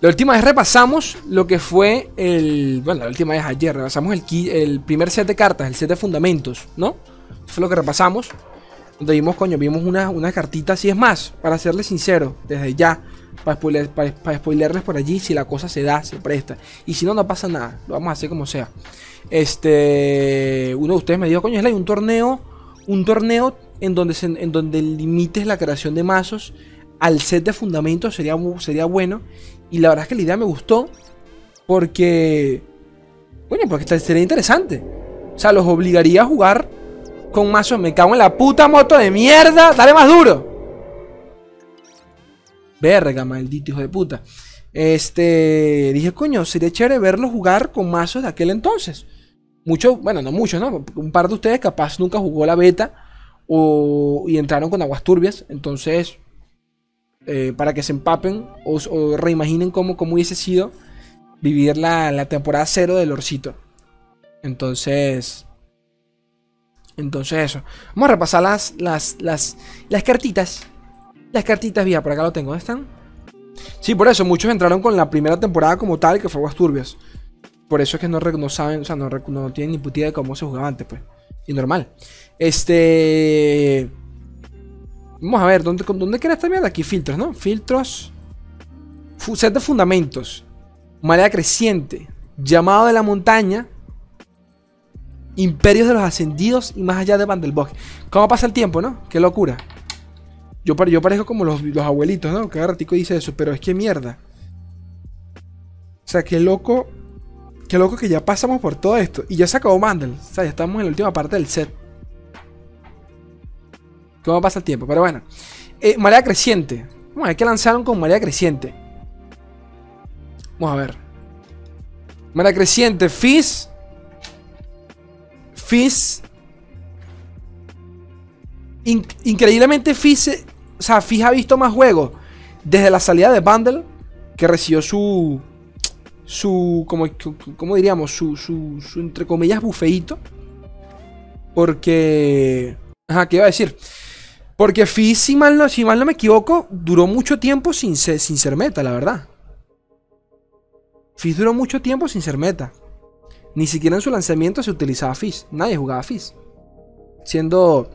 La última vez repasamos lo que fue el. Bueno, la última vez ayer repasamos el, el primer set de cartas, el set de fundamentos, ¿no? Fue lo que repasamos. Donde vimos, coño, vimos una, una cartita. Si es más, para serles sincero, desde ya, para, spoilerles por allí, si la cosa se da, se presta. Y si no, no pasa nada. Lo vamos a hacer como sea. Este. Uno de ustedes me dijo, coño, es un torneo. Un torneo en donde, se, en donde limites la creación de mazos al set de fundamentos sería, sería bueno. Y la verdad es que la idea me gustó. Porque. Bueno, porque sería interesante. O sea, los obligaría a jugar con mazos. Me cago en la puta moto de mierda. Dale más duro. Verga, maldito hijo de puta. Este. Dije, coño, sería chévere verlos jugar con mazos de aquel entonces. Muchos, bueno, no muchos, ¿no? Un par de ustedes capaz nunca jugó la beta. O, y entraron con aguas turbias. Entonces, eh, para que se empapen o, reimaginen cómo, cómo, hubiese sido vivir la, temporada cero del Orcito. Entonces, entonces eso. Vamos a repasar las, las, las, las cartitas. Las cartitas, vía, por acá lo tengo. ¿Dónde están? Sí, por eso, muchos entraron con la primera temporada como tal, que fue Aguas Turbias. Por eso es que no, no saben, o sea, no, no tienen ni puta idea de cómo se jugaba antes, pues. Y normal. Este. Vamos a ver, ¿dónde, dónde queda esta mierda? Aquí, filtros, ¿no? Filtros. Set de fundamentos. Marea creciente. Llamado de la montaña. Imperios de los ascendidos y más allá de Vandelbosque. ¿Cómo pasa el tiempo, no? Qué locura. Yo, parezco como los, abuelitos, ¿no? Cada ratico dice eso, pero es que mierda. O sea, qué loco. Qué loco que ya pasamos por todo esto. Y ya se acabó Mandel. O sea, ya estamos en la última parte del set. ¿Cómo pasa el tiempo? Pero bueno. Eh, marea creciente. Bueno, hay que lanzaron con marea creciente. Vamos a ver. Marea creciente. Fizz. Fizz. increíblemente Fizz. O sea, Fizz ha visto más juegos desde la salida de Bundle que recibió su. Su. Como, diríamos? Su, su, su, entre comillas, bufeito. Porque. Ajá, ¿qué iba a decir? Porque Fizz, si mal, no, si mal no me equivoco, duró mucho tiempo sin ser, meta, la verdad. Fizz duró mucho tiempo sin ser meta. Ni siquiera en su lanzamiento se utilizaba Fizz. Nadie jugaba Fizz. Siendo,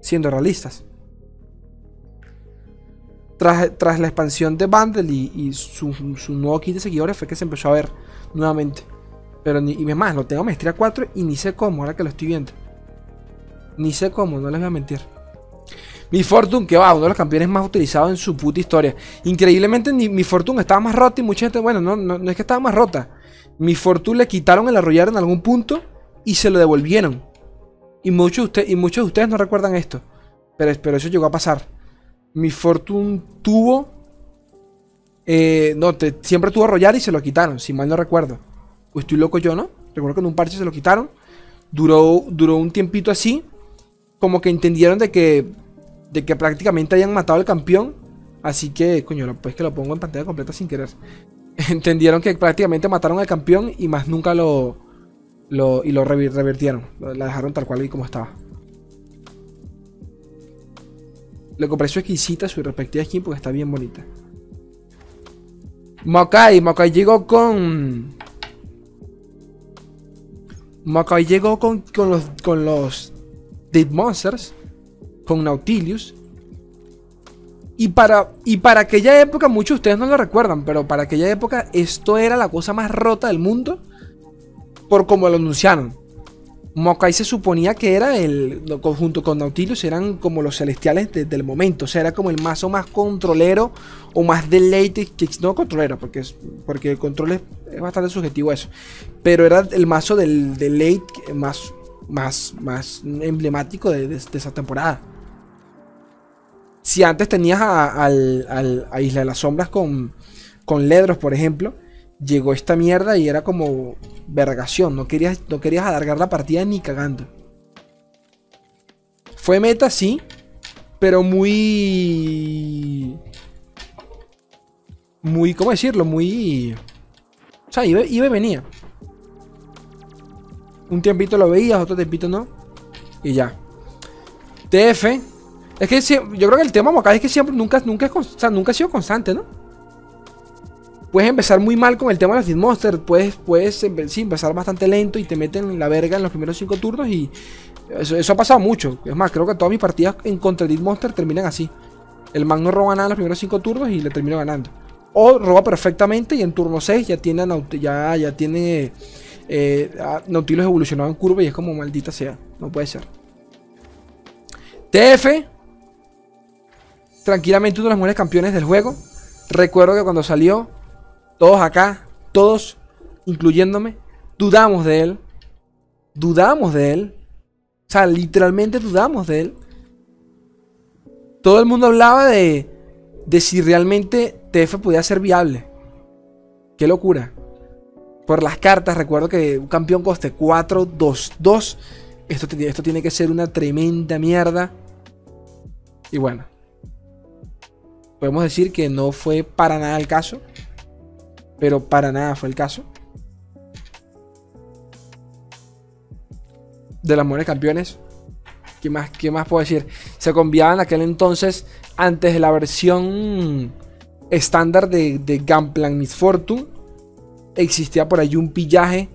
siendo realistas. Tras, tras la expansión de Bundle y, su, nuevo kit de seguidores fue que se empezó a ver nuevamente. Pero ni, y más, lo tengo maestría 4 y ni sé cómo, ahora que lo estoy viendo. Ni sé cómo, no les voy a mentir. Mi Fortune, que va, uno de los campeones más utilizados en su puta historia. Increíblemente, mi Fortune estaba más rota y mucha gente, bueno, no, no, es que estaba más rota. Mi Fortune le quitaron el arrollar en algún punto y se lo devolvieron. Y muchos, usted, y muchos de ustedes no recuerdan esto. Pero, pero eso llegó a pasar. Mi Fortune tuvo. Eh, no, siempre tuvo arrollar y se lo quitaron, si mal no recuerdo. Pues estoy loco yo, ¿no? Recuerdo que en un parche se lo quitaron. Duró, duró un tiempito así. Como que entendieron de que de que prácticamente hayan matado al campeón. Así que, coño, pues que lo pongo en pantalla completa sin querer. Entendieron que prácticamente mataron al campeón y más nunca lo. lo y lo revirtieron. La dejaron tal cual y como estaba. Le compré su exquisita, su respectiva skin, porque está bien bonita. Makai, Makai llegó con. Makai llegó con, con los. con los. Dead Monsters con Nautilus. Y para, y para aquella época, muchos de ustedes no lo recuerdan, pero para aquella época esto era la cosa más rota del mundo por como lo anunciaron. Mokai se suponía que era el, junto con Nautilus, eran como los celestiales del momento. O sea, era como el mazo más controlero o más deleite. No controlero, porque, es, porque el control es, bastante subjetivo eso. Pero era el mazo del deleite más, más, más emblemático de esa temporada. Si antes tenías a, Isla de las Sombras con, con Ledros, por ejemplo, llegó esta mierda y era como vergación. No querías, no querías alargar la partida ni cagando. Fue meta, sí, pero muy. Muy, ¿cómo decirlo? Muy. O sea, iba, iba y venía. Un tiempito lo veías, otro tiempito no. Y ya. TF, es que yo creo que el tema Mokai es que siempre nunca, nunca, nunca ha sido constante, ¿no? puedes empezar muy mal con el tema de los Dead Monster. Puedes, puedes sí, empezar bastante lento y te meten la verga en los primeros 5 turnos. Y eso, ha pasado mucho. Es más, creo que todas mis partidas en contra Dead Monster terminan así. El man no roba nada en los primeros 5 turnos y le termino ganando. O roba perfectamente y en turno 6 ya tiene, ya, ya tiene eh, Nautilus evolucionado en curva y es como maldita sea. No puede ser. TF. Tranquilamente uno de los mejores campeones del juego. Recuerdo que cuando salió, todos acá, todos, incluyéndome, dudamos de él. Dudamos de él. O sea, literalmente dudamos de él. Todo el mundo hablaba de, de si realmente TF podía ser viable. Qué locura. Por las cartas, recuerdo que un campeón coste 4, 2, 2. Esto, esto tiene que ser una tremenda mierda. Y bueno. Podemos decir que no fue para nada el caso. Pero para nada fue el caso. De las mejores campeones. ¿Qué más, ¿Qué más puedo decir? Se conviaba en aquel entonces, antes de la versión estándar de, de Gunplan Miss Fortune, existía por ahí un pillaje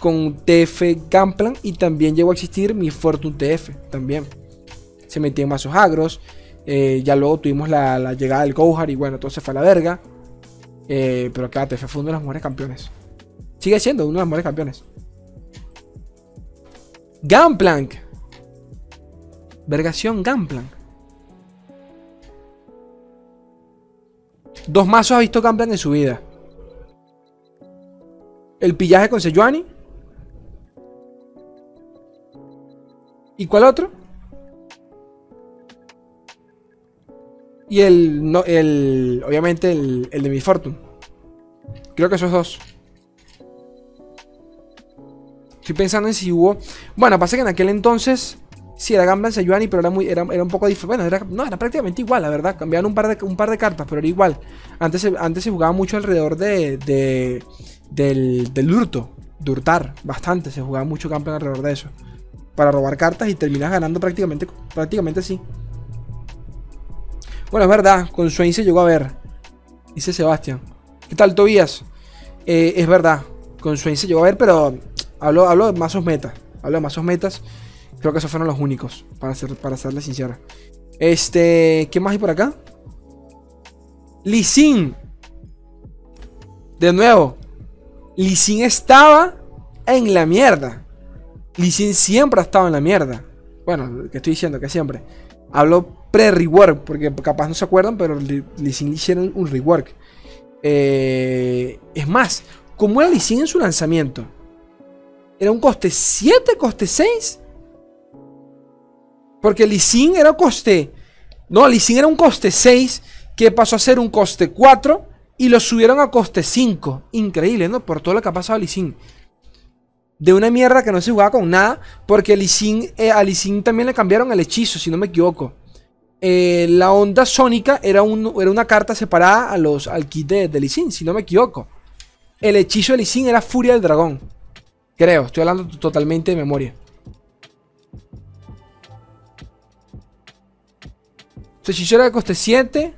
con TF Gunplan y también llegó a existir mi Fortune TF también. Se metía en mazos agros. Eh, ya luego tuvimos la, llegada del Gohar y bueno, todo se fue a la verga. Eh, pero acá TF fue uno de los mejores campeones. Sigue siendo uno de los mejores campeones. Gunplank. Vergación Gunplank. Dos mazos ha visto Gunplank en su vida. El pillaje con Sejuani. ¿Y cuál otro? Y el, no, el obviamente el, de mi Fortune. Creo que esos dos. Estoy pensando en si hubo... Bueno, pasa que en aquel entonces Sí, era Gamblan Sejuani, pero era, muy, era, un poco diferente. Bueno, era, no, era prácticamente igual, la verdad. Cambiaban un par de, un par de cartas, pero era igual. Antes, antes se jugaba mucho alrededor de, de del, del hurto, de hurtar. Bastante, se jugaba mucho campeón alrededor de eso. Para robar cartas y terminas ganando prácticamente, prácticamente sí. Bueno, es verdad, con Swain se llegó a ver. Dice Sebastián. ¿Qué tal, Tobías? Eh, es verdad, con Swain se llegó a ver, pero hablo, hablo de mazos metas. Hablo de mazos metas. Creo que esos fueron los únicos, para, ser, para serle sincera. Este, ¿qué más hay por acá? Lisin. De nuevo. Lisin estaba en la mierda. Lisin siempre ha estado en la mierda. Bueno, que estoy diciendo que siempre. Hablo pre-rework, porque capaz no se acuerdan, pero Lisin hicieron un rework. Eh, es más, como era Lisin en su lanzamiento? ¿Era un coste 7, coste 6? Porque Lisin era un coste. No, Lisin era un coste 6 que pasó a ser un coste 4 y lo subieron a coste 5. Increíble, ¿no? Por todo lo que ha pasado a Lisin. De una mierda que no se jugaba con nada. Porque eh, a también le cambiaron el hechizo, si no me equivoco. Eh, la onda sónica era, un, era, una carta separada a los, al kit de, de Lisin, si no me equivoco. El hechizo de Lisin era Furia del Dragón. Creo, estoy hablando totalmente de memoria. Su hechizo era de coste 7.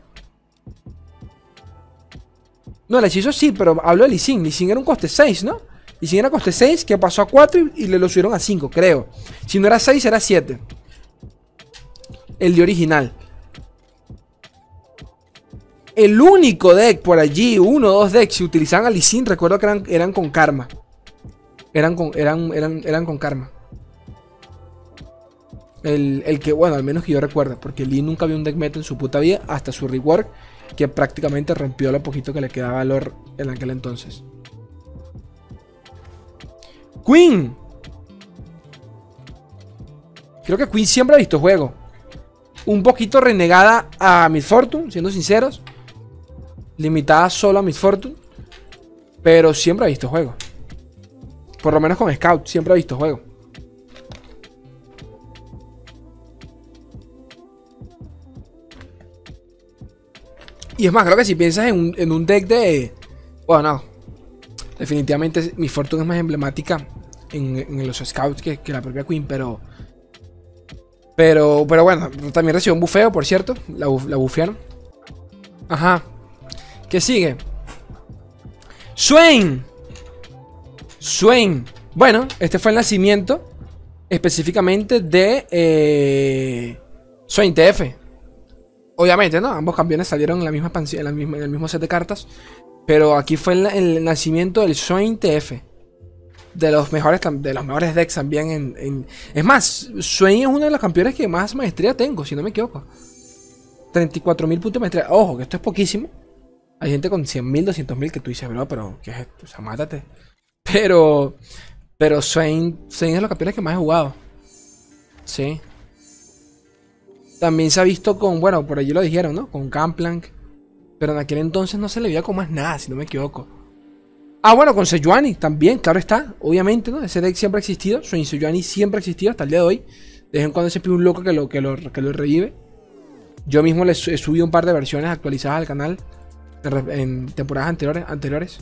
No, el hechizo sí, pero hablo de Lee Lee era un coste 6, ¿no? Lee era coste 6, que pasó a 4 y, le lo subieron a 5, creo. Si no era 6, era 7. El de original. El único deck por allí, uno o dos decks, si utilizaban a Lee recuerdo que eran, con karma. Eran con, eran, eran, eran con karma. El, que, bueno, al menos que yo recuerdo, porque Lee nunca vio un deck meta en su puta vida hasta su rework, que prácticamente rompió lo poquito que le quedaba valor en aquel entonces. Queen. Creo que Queen siempre ha visto juego. Un poquito renegada a Miss Fortune, siendo sinceros. Limitada solo a Miss Fortune. Pero siempre ha visto juego. Por lo menos con Scout, siempre ha visto juego. Y es más, creo que si piensas en un, deck de. Bueno, no. Definitivamente mi Fortune es más emblemática en, los Scouts que, la propia Queen, pero. Pero, pero bueno, también recibió un bufeo, por cierto. La, la bufearon. Ajá. ¿Qué sigue? Swain. Swain. Bueno, este fue el nacimiento específicamente de eh, Swain TF. Obviamente, ¿no? Ambos campeones salieron en la misma expansión, en, el mismo set de cartas. Pero aquí fue el, nacimiento del Swain TF. De los mejores, de los mejores decks también en, Es más, Swain es uno de los campeones que más maestría tengo, si no me equivoco. 34.000 puntos de maestría. Ojo, que esto es poquísimo. Hay gente con 100.000, 200.000 que tú dices, bro, pero ¿qué es esto? O sea, mátate. Pero, pero Swain, Swain es los campeones que más he jugado. Sí. También se ha visto con, bueno, por allí lo dijeron, ¿no? Con Camplank. Pero en aquel entonces no se le veía con más nada, si no me equivoco. Ah, bueno, con Sejuani también, claro está. Obviamente, ¿no? Ese deck siempre ha existido. Swain Sejuani siempre ha existido hasta el día de hoy. De vez en cuando se pide un loco que lo, que lo, revive. Yo mismo le he subido un par de versiones actualizadas al canal en temporadas anteriores. anteriores.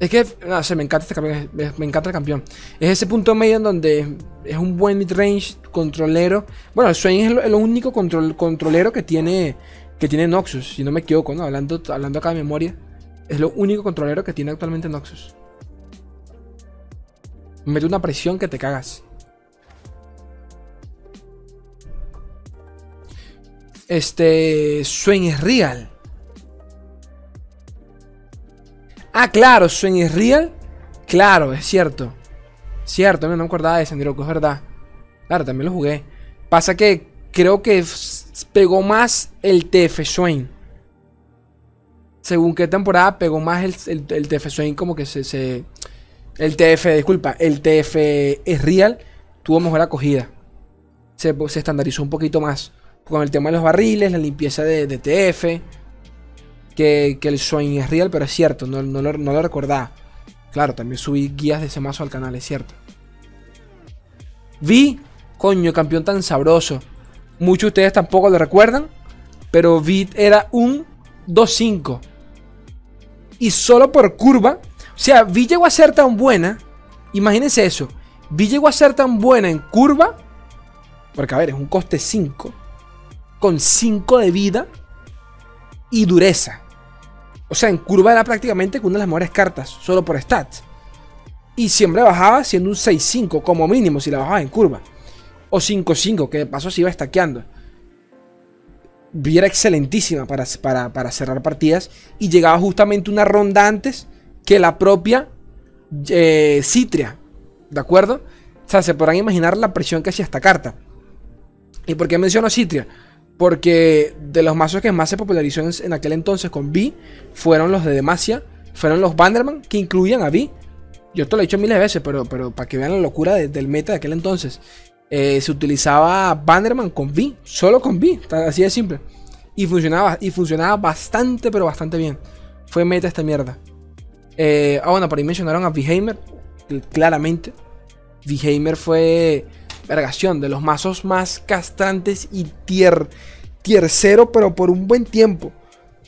Es que, no sé, me encanta este campeón. Me encanta el campeón. Es ese punto medio en donde es un buen mid-range controlero. Bueno, Swain es lo, único control, controlero que tiene que tiene Noxus, si no me equivoco, ¿no? Hablando, hablando acá de memoria. Es lo único controlero que tiene actualmente Noxus. Mete una presión que te cagas. Este. Swain es real. Ah, claro, Swain es real. Claro, es cierto. Cierto, no me acordaba de Sandiroku, es verdad. Claro, también lo jugué. Pasa que creo que pegó más el TF Swain. Según qué temporada pegó más el, el, TF Swain, como que se, se, El TF, disculpa, el TF es real. Tuvo mejor acogida. Se, se estandarizó un poquito más con el tema de los barriles, la limpieza de, TF, que, el Swain es real, pero es cierto, no, lo, recordaba. Claro, también subí guías de ese mazo al canal, es cierto. Vi, coño, campeón tan sabroso. Muchos de ustedes tampoco lo recuerdan, pero Vi era un 2-5. Y solo por curva, o sea, Vi llegó a ser tan buena, imagínense eso, Vi llegó a ser tan buena en curva, porque a ver, es un coste 5 con 5 de vida y dureza. O sea, en curva era prácticamente una de las mejores cartas, solo por stats. Y siempre bajaba siendo un 6-5 como mínimo si la bajaba en curva. O 5-5, que de paso se iba estaqueando. Era excelentísima para, para, cerrar partidas. Y llegaba justamente una ronda antes que la propia eh, Citria. ¿De acuerdo? O sea, se podrán imaginar la presión que hacía esta carta. ¿Y por qué menciono Citria? Porque de los mazos que más se popularizó en, aquel entonces con B fueron los de Demacia, fueron los Banderman que incluían a B. Yo esto lo he dicho miles de veces, pero, pero para que vean la locura del meta de aquel entonces. Eh, se utilizaba Banderman con B, solo con B, así de simple. Y funcionaba, y funcionaba bastante, pero bastante bien. Fue meta esta mierda. Eh, ah, bueno, por ahí mencionaron a V-Heimer, claramente. V-Heimer fue vergación, de los mazos más castrantes y tier, tier 0, pero por un buen tiempo.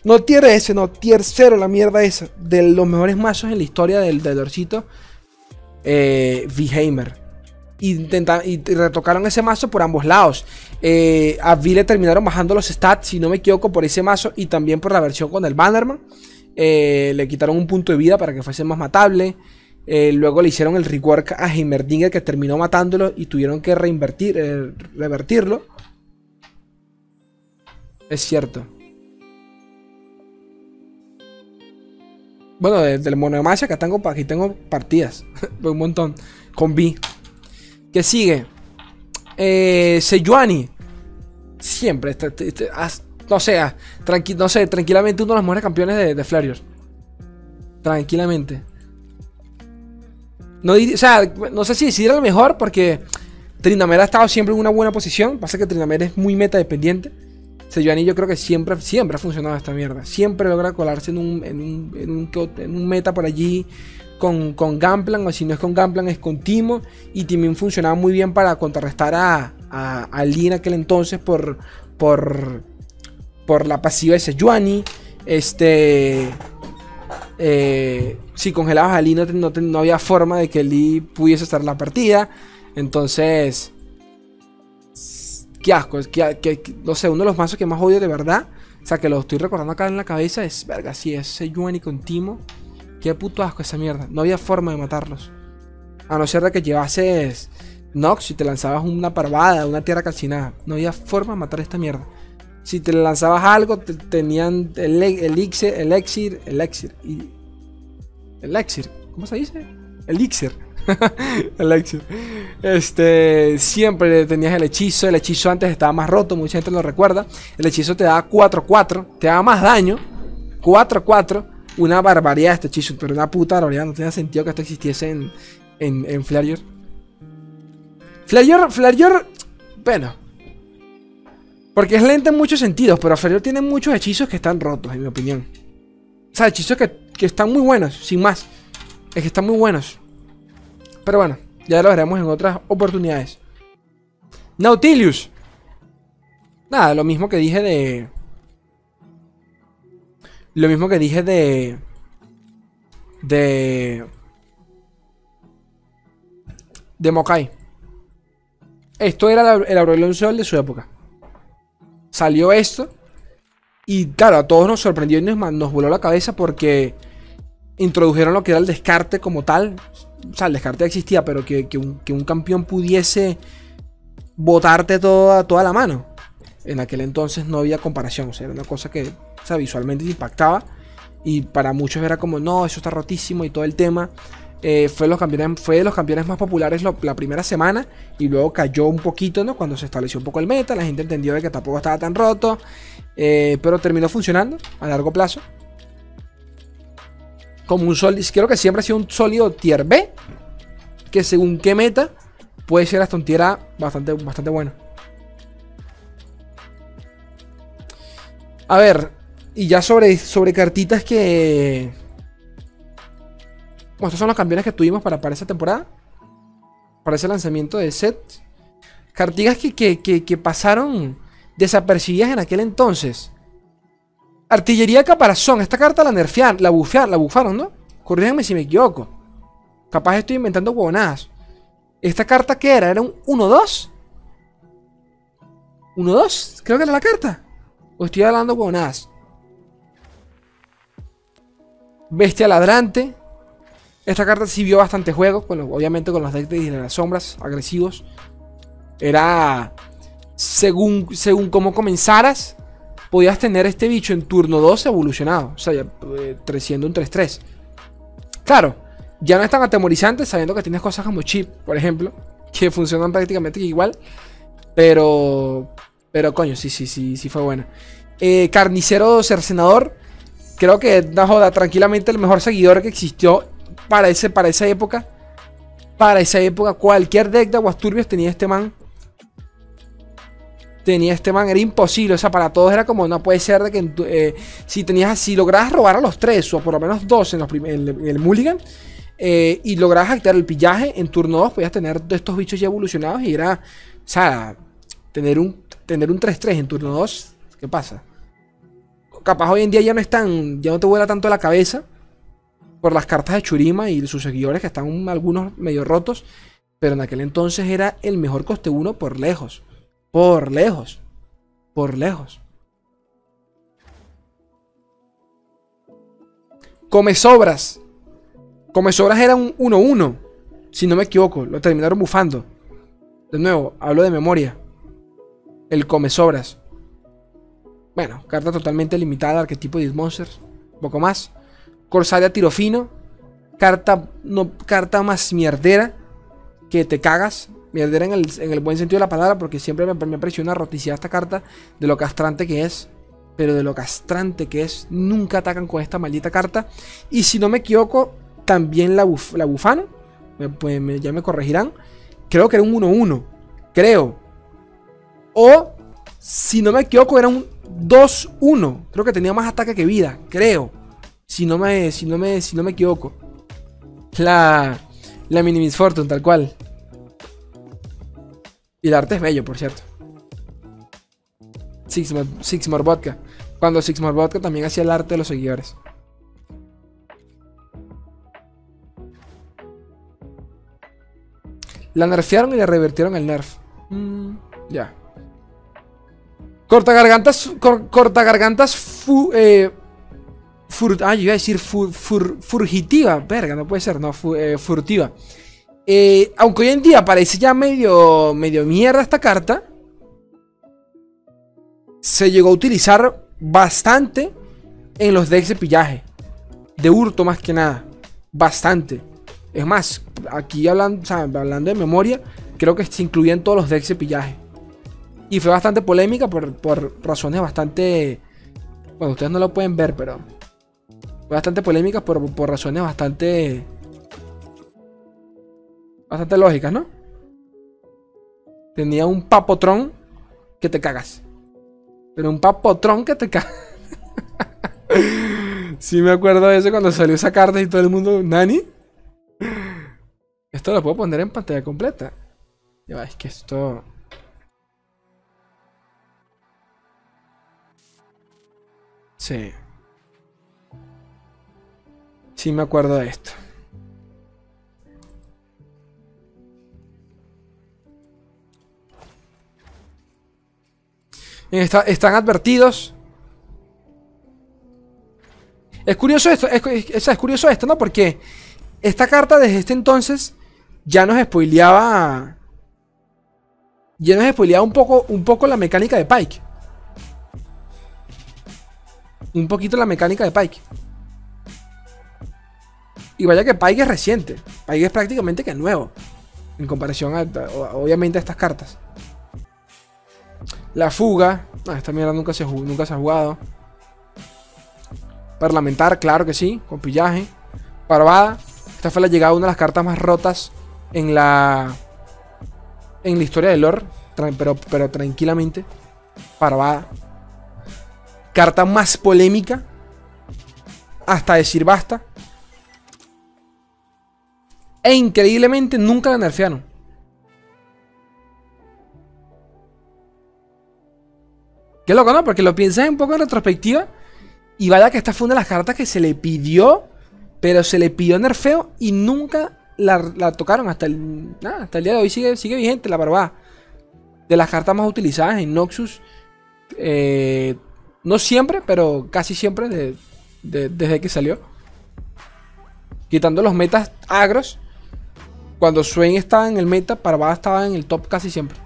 No tier S, no, tier 0, la mierda esa. De los mejores mazos en la historia del, del Dorcito. Eh. Y, retocaron ese mazo por ambos lados. Eh, a V le terminaron bajando los stats, si no me equivoco, por ese mazo y también por la versión con el Bannerman. Eh, le quitaron un punto de vida para que fuese más matable. Eh, luego le hicieron el rework a Heimerdinger que terminó matándolo y tuvieron que reinvertir, eh, revertirlo. Es cierto. Bueno, del Monomasia que tengo, aquí tengo partidas. un montón. Con B. ¿Qué sigue? Eh, Sejuani. Siempre. Este, este, este, no, sé, no sé, tranquilamente uno de los mejores campeones de, de Tranquilamente. No, o sea, no sé si decidir lo mejor porque Trinamera ha estado siempre en una buena posición. Pasa que Trinamera es muy meta dependiente. Sejuani yo creo que siempre, siempre ha funcionado esta mierda. Siempre logra colarse en un, en un, en un, meta por allí con, con Gamplan. O si no es con Gamplan es con Timo. Y también funcionaba muy bien para contrarrestar a, a, a Lee en aquel entonces por, por, por la pasiva de Sejuani. Este... Eh, si congelabas a Lee no, había forma de que Lee pudiese estar en la partida. Entonces... Qué asco, que, no sé, uno de los mazos que más odio de verdad O sea, que lo estoy recordando acá en la cabeza. Es, verga, sí, ese Yuan y con Timo. Qué puto asco esa mierda. No había forma de matarlos. A no ser de que llevases Nox y te lanzabas una parvada, una tierra calcinada. No había forma de matar esta mierda. Si te lanzabas algo, tenían el elixir, elixir, elixir. Y, elixir. ¿Cómo se dice? Elixir. elixir. Este, siempre tenías el hechizo. El hechizo antes estaba más roto, mucha gente lo recuerda. El hechizo te daba 4-4, te daba más daño. 4-4. Una barbaridad este hechizo, pero una puta barbaridad. No tenía sentido que esto existiese en, en, en Flare Flare bueno. Porque es lenta en muchos sentidos, pero Flare tiene muchos hechizos que están rotos, en mi opinión. O sea, hechizos que, que están muy buenos, sin más. Es que están muy buenos. Pero bueno, ya lo veremos en otras oportunidades. Nautilius. Nada, lo mismo que dije de... Lo mismo que dije de... De... De Mokai. Esto era el Aurelion Sol de su época. Salió esto. Y claro, a todos nos sorprendió y nos, voló la cabeza porque introdujeron lo que era el descarte como tal. O sea, el descarte existía, pero que, un, campeón pudiese botarte toda, toda la mano. En aquel entonces no había comparación. O sea, era una cosa que visualmente impactaba. Y para muchos era como, no, eso está rotísimo y todo el tema. Eh, fue, los campeones, fue de los campeones más populares la primera semana y luego cayó un poquito, ¿no? Cuando se estableció un poco el meta, la gente entendió de que tampoco estaba tan roto, eh, pero terminó funcionando a largo plazo. Como un sólido, creo que siempre ha sido un sólido tier B, que según qué meta puede ser hasta un tier A bastante, bastante bueno. A ver, y ya sobre, sobre cartitas que estos son los campeones que tuvimos para, para esa temporada. Para ese lanzamiento de set. Cartigas que, pasaron desapercibidas en aquel entonces. Artillería Caparazón. Esta carta la nerfearon, la bufearon, la bufaron, ¿no? Corríganme si me equivoco. Capaz estoy inventando huevonadas. ¿Esta carta qué era? ¿Era un 1-2? ¿1-2? Creo que era la carta. O estoy hablando huevonadas. Bestia ladrante. Esta carta sí vio bastante juego, obviamente con los decks de las sombras agresivos. Era según, según cómo comenzaras, podías tener este bicho en turno 2 evolucionado. O sea, ya, eh, siendo un 3-3. Claro, ya no es tan atemorizante sabiendo que tienes cosas como Chip, por ejemplo, que funcionan prácticamente igual. Pero, pero coño, sí, sí, sí, sí fue buena. Eh, Carnicero Cercenador, creo que, no joda, tranquilamente el mejor seguidor que existió para, ese, para esa época. Para esa época, cualquier deck de Aguasturbios tenía este man. Tenía este man, era imposible. O sea, para todos era como, no puede ser de que eh, si tenías, si lograbas robar a los tres, o por lo menos dos en, los el Mulligan, eh, y lograbas activar el pillaje, en turno 2 podías tener estos bichos ya evolucionados y era, o sea, tener un tener un 3-3 en turno 2, ¿qué pasa? Capaz hoy en día ya no están, ya no te vuela tanto la cabeza, por las cartas de Churima y sus seguidores que están algunos medio rotos. Pero en aquel entonces era el mejor coste 1 por lejos. Por lejos. Por lejos. Come sobras. Come sobras era un 1-1. Si no me equivoco. Lo terminaron bufando. De nuevo, hablo de memoria. El come sobras. Bueno, carta totalmente limitada, arquetipo de Monsters. Poco más. Corsaria tiro fino. Carta, no, carta más mierdera. Que te cagas. Mierdera en el, buen sentido de la palabra. Porque siempre me, me pareció una roticidad esta carta. De lo castrante que es. Pero de lo castrante que es. Nunca atacan con esta maldita carta. Y si no me equivoco. También la, la bufano. Pues ya me corregirán. Creo que era un 1-1. Creo. O. Si no me equivoco, era un 2-1. Creo que tenía más ataque que vida. Creo. Si no me, si no me, si no me equivoco. La, la Mini Miss tal cual. Y el arte es bello, por cierto. Sixmore, Sixmore Vodka. Cuando Sixmore Vodka también hacía el arte de los seguidores. La nerfearon y le revertieron el nerf. Mm, ya. Gargantas, corta gargantas fu, eh, ah, yo iba a decir furgitiva. Verga, no puede ser, no, eh, furtiva. Eh, aunque hoy en día parece ya medio, medio mierda esta carta. Se llegó a utilizar bastante en los decks de pillaje. De hurto más que nada. Bastante. Es más, aquí hablando, hablando de memoria, creo que se incluía en todos los decks de pillaje. Y fue bastante polémica por, razones bastante... Bueno, ustedes no lo pueden ver, pero... Fue bastante polémica por, razones bastante... Bastante lógicas, ¿no? Tenía un papotrón que te cagas. Pero un papotrón que te cagas. sí me acuerdo de eso cuando salió esa carta y todo el mundo... ¿Nani? Esto lo puedo poner en pantalla completa. Ya es que esto... Sí. Sí me acuerdo de esto. están advertidos. Es curioso esto, es, es, curioso esto, ¿no? Porque esta carta desde este entonces ya nos spoileaba. Ya nos spoileaba un poco, un poco la mecánica de Pike un poquito la mecánica de Pike. Y vaya que Pike es reciente. Pike es prácticamente que nuevo. En comparación a, obviamente, a estas cartas. La fuga. Ah, esta mierda nunca se, nunca se ha jugado. Parlamentar, claro que sí. Con pillaje. Parvada. Esta fue la llegada de una de las cartas más rotas en la. En la historia de lore. Pero, pero tranquilamente. Parvada carta más polémica. Hasta decir basta. E increíblemente nunca la nerfearon. Qué loco, ¿no? Porque lo piensas un poco en retrospectiva. Y vaya que esta fue una de las cartas que se le pidió. Pero se le pidió nerfeo y nunca la, tocaron. Hasta el, hasta el día de hoy sigue, sigue vigente la barba. De las cartas más utilizadas en Noxus. Eh, no siempre, pero casi siempre desde que salió. Quitando los metas agros. Cuando Swain estaba en el meta, Parvada estaba en el top casi siempre.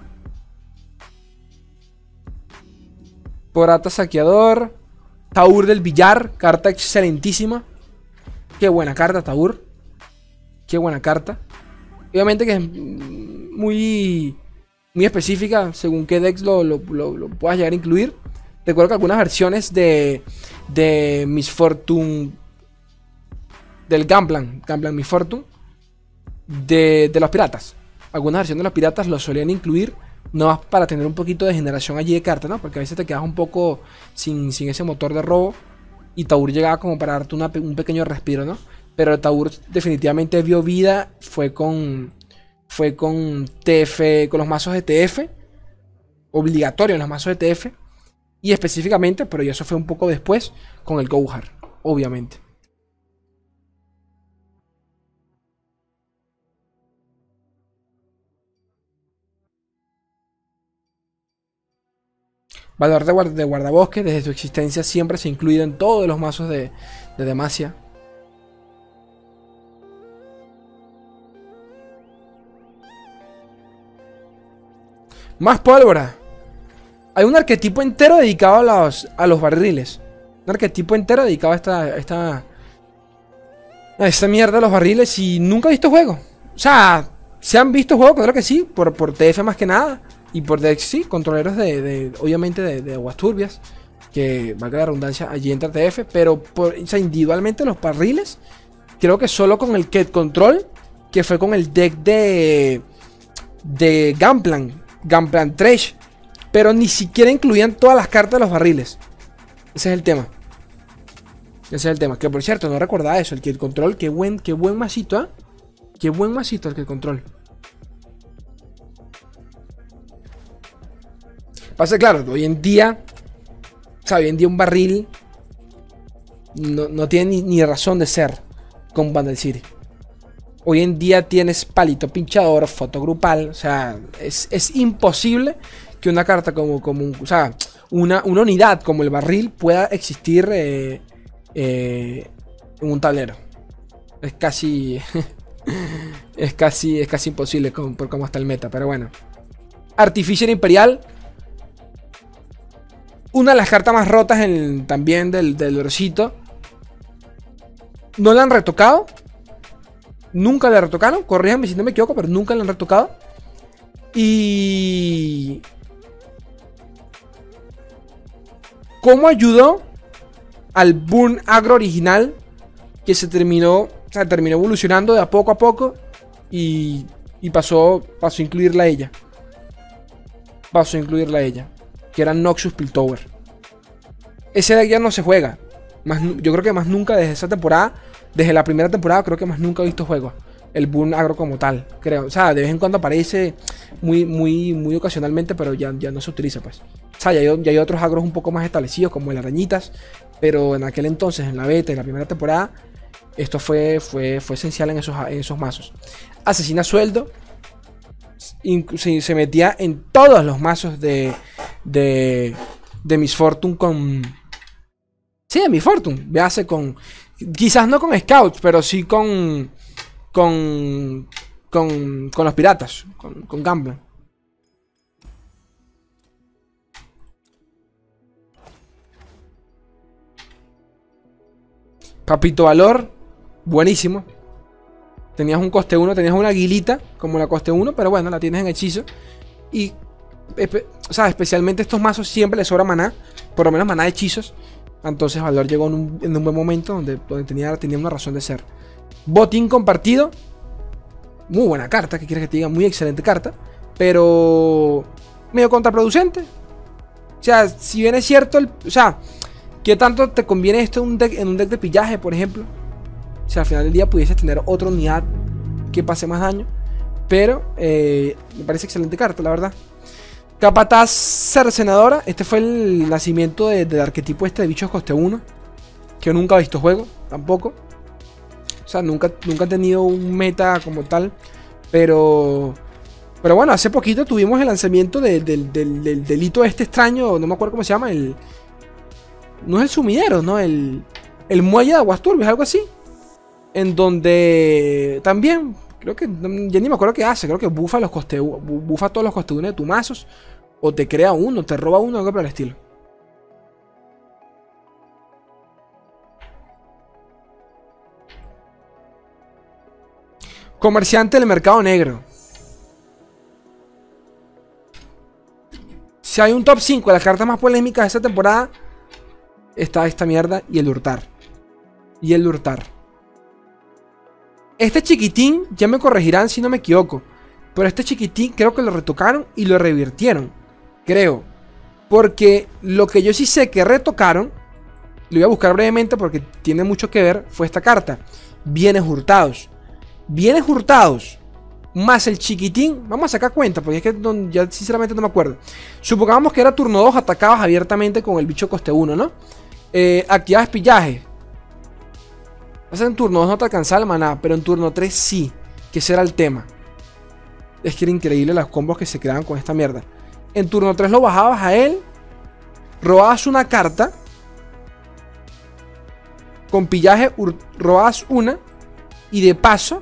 Porata Saqueador. Taur del Villar. Carta excelentísima. Qué buena carta, Taur. Qué buena carta. Obviamente que es muy, muy específica según qué decks lo, lo puedas llegar a incluir. Recuerdo que algunas versiones de, de Miss Fortune, del Gamplan, Gamplan Miss Fortune, de, de los piratas. Algunas versiones de los piratas lo solían incluir, no para tener un poquito de generación allí de cartas, ¿no? Porque a veces te quedas un poco sin, ese motor de robo. Y Taur llegaba como para darte un pequeño respiro, ¿no? Pero Taur definitivamente vio vida. Fue con. Fue con TF. Con los mazos de TF. Obligatorio en los mazos de TF. Y específicamente, pero eso fue un poco después, con el Gohar, obviamente. Valor de, guardabosque, desde su existencia siempre se ha incluido en todos los mazos de, de Demacia. Más pólvora. Hay un arquetipo entero dedicado a los, a los barriles. Un arquetipo entero dedicado a esta, esta, a esta mierda de los barriles y nunca he visto juego. O sea, se han visto juegos, claro que sí, por, por TF más que nada. Y por Dex, sí, controleros de, obviamente, de, de, aguas turbias. Que valga la redundancia, allí entra TF. Pero por, o sea, individualmente los barriles, creo que solo con el Ket Control, que fue con el deck de, de Gunplan, Gunplan Trash. Pero ni siquiera incluían todas las cartas de los barriles. Ese es el tema. Ese es el tema. Que por cierto, no recordaba eso. El que control, qué buen, qué buen masito, ¿ah? Qué buen masito el que control. Pasa claro, hoy en día. O sea, hoy en día un barril. No, tiene ni, razón de ser con Vandal City. Hoy en día tienes palito pinchador, foto grupal. O sea, es, es imposible que una carta como, como o sea, una, unidad como el barril pueda existir eh, eh, en un tablero. Es casi. es casi. Es casi imposible por cómo está el meta. Pero bueno. Artificial Imperial. Una de las cartas más rotas también del, del No la han retocado. Nunca la retocaron. Corríjanme si no me equivoco, pero nunca la han retocado. Y. ¿Cómo ayudó al Burn Agro original que se terminó, o sea, terminó evolucionando de a poco a poco y, y pasó, pasó a incluirla a ella? Pasó a incluirla a ella, que era Noxus Piltover. Ese deck ya no se juega. Más, yo creo que más nunca desde esa temporada, desde la primera temporada, creo que más nunca he visto juegos el Burn Agro como tal, creo. O sea, de vez en cuando aparece muy, muy, muy ocasionalmente, pero ya, ya no se utiliza, pues. O sea, ya hay, otros agros un poco más establecidos, como el Arañitas, pero en aquel entonces, en la beta, en la primera temporada, esto fue, fue, fue esencial en esos, esos mazos. Asesina sueldo. Se, se, metía en todos los mazos de, de, de Miss Fortune con... Sí, de Miss Fortune. Véase con... Quizás no con Scouts, pero sí con con, con, con los piratas, con, con Gambler. Papito Valor, buenísimo. Tenías un coste 1, tenías una aguilita como la coste 1, pero bueno, la tienes en hechizo. Y, o sea, especialmente estos mazos siempre les sobra maná, por lo menos maná de hechizos. Entonces Valor llegó en un, en un buen momento donde, tenía, tenía una razón de ser. Botín compartido. Muy buena carta, que quieres que te diga, muy excelente carta. Pero medio contraproducente. O sea, si bien es cierto, o sea, ¿qué tanto te conviene esto en un, deck, en un deck de pillaje, por ejemplo? Sea, al final del día pudieses tener otra unidad que pase más daño. Pero eh, me parece excelente carta, la verdad. Capataz Cercenadora. Este fue el nacimiento del arquetipo este de bichos coste 1. Que yo nunca he visto juego, tampoco. O sea, nunca, nunca han tenido un meta como tal. Pero. Pero bueno, hace poquito tuvimos el lanzamiento del, delito este extraño. No me acuerdo cómo se llama. El. No es el sumidero, ¿no? El. El muelle de aguas turbias, algo así. En donde. También. Creo que. Ya ni me acuerdo qué hace. Creo que bufa los coste, bufa todos los costes de tus mazos. O te crea uno, te roba uno, algo por el estilo. Comerciante del mercado negro. Si hay un top 5 de las cartas más polémicas de esta temporada, está esta mierda y el hurtar. Y el hurtar. Este chiquitín, ya me corregirán si no me equivoco. Pero este chiquitín creo que lo retocaron y lo revirtieron. Creo. Porque lo que yo sí sé que retocaron, lo voy a buscar brevemente porque tiene mucho que ver, fue esta carta. Bienes hurtados. Bienes hurtados más el chiquitín. Vamos a sacar cuenta, porque es que ya sinceramente no me acuerdo. Supongamos que era turno 2, atacabas abiertamente con el bicho coste 1, ¿no? Eh, pillaje. en turno 2 no te alcanzaba el maná, pero en turno 3 sí. Que ese era el tema. Es que era increíble los combos que se creaban con esta mierda. En turno 3 lo bajabas a él. Robabas una carta. Con pillaje robabas una. Y de paso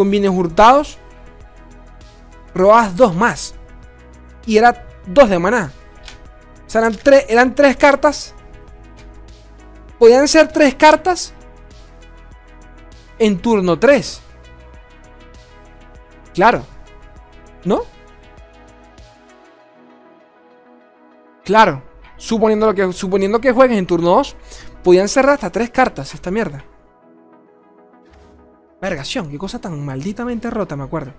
con bienes hurtados, robabas dos más. Y era dos de maná. O sea, eran, eran tres cartas. Podían ser tres cartas en turno 3. Claro. ¿No? Claro. Suponiendo, que, suponiendo que juegues en turno 2, podían ser hasta tres cartas esta mierda. Vergación, qué cosa tan malditamente rota, me acuerdo.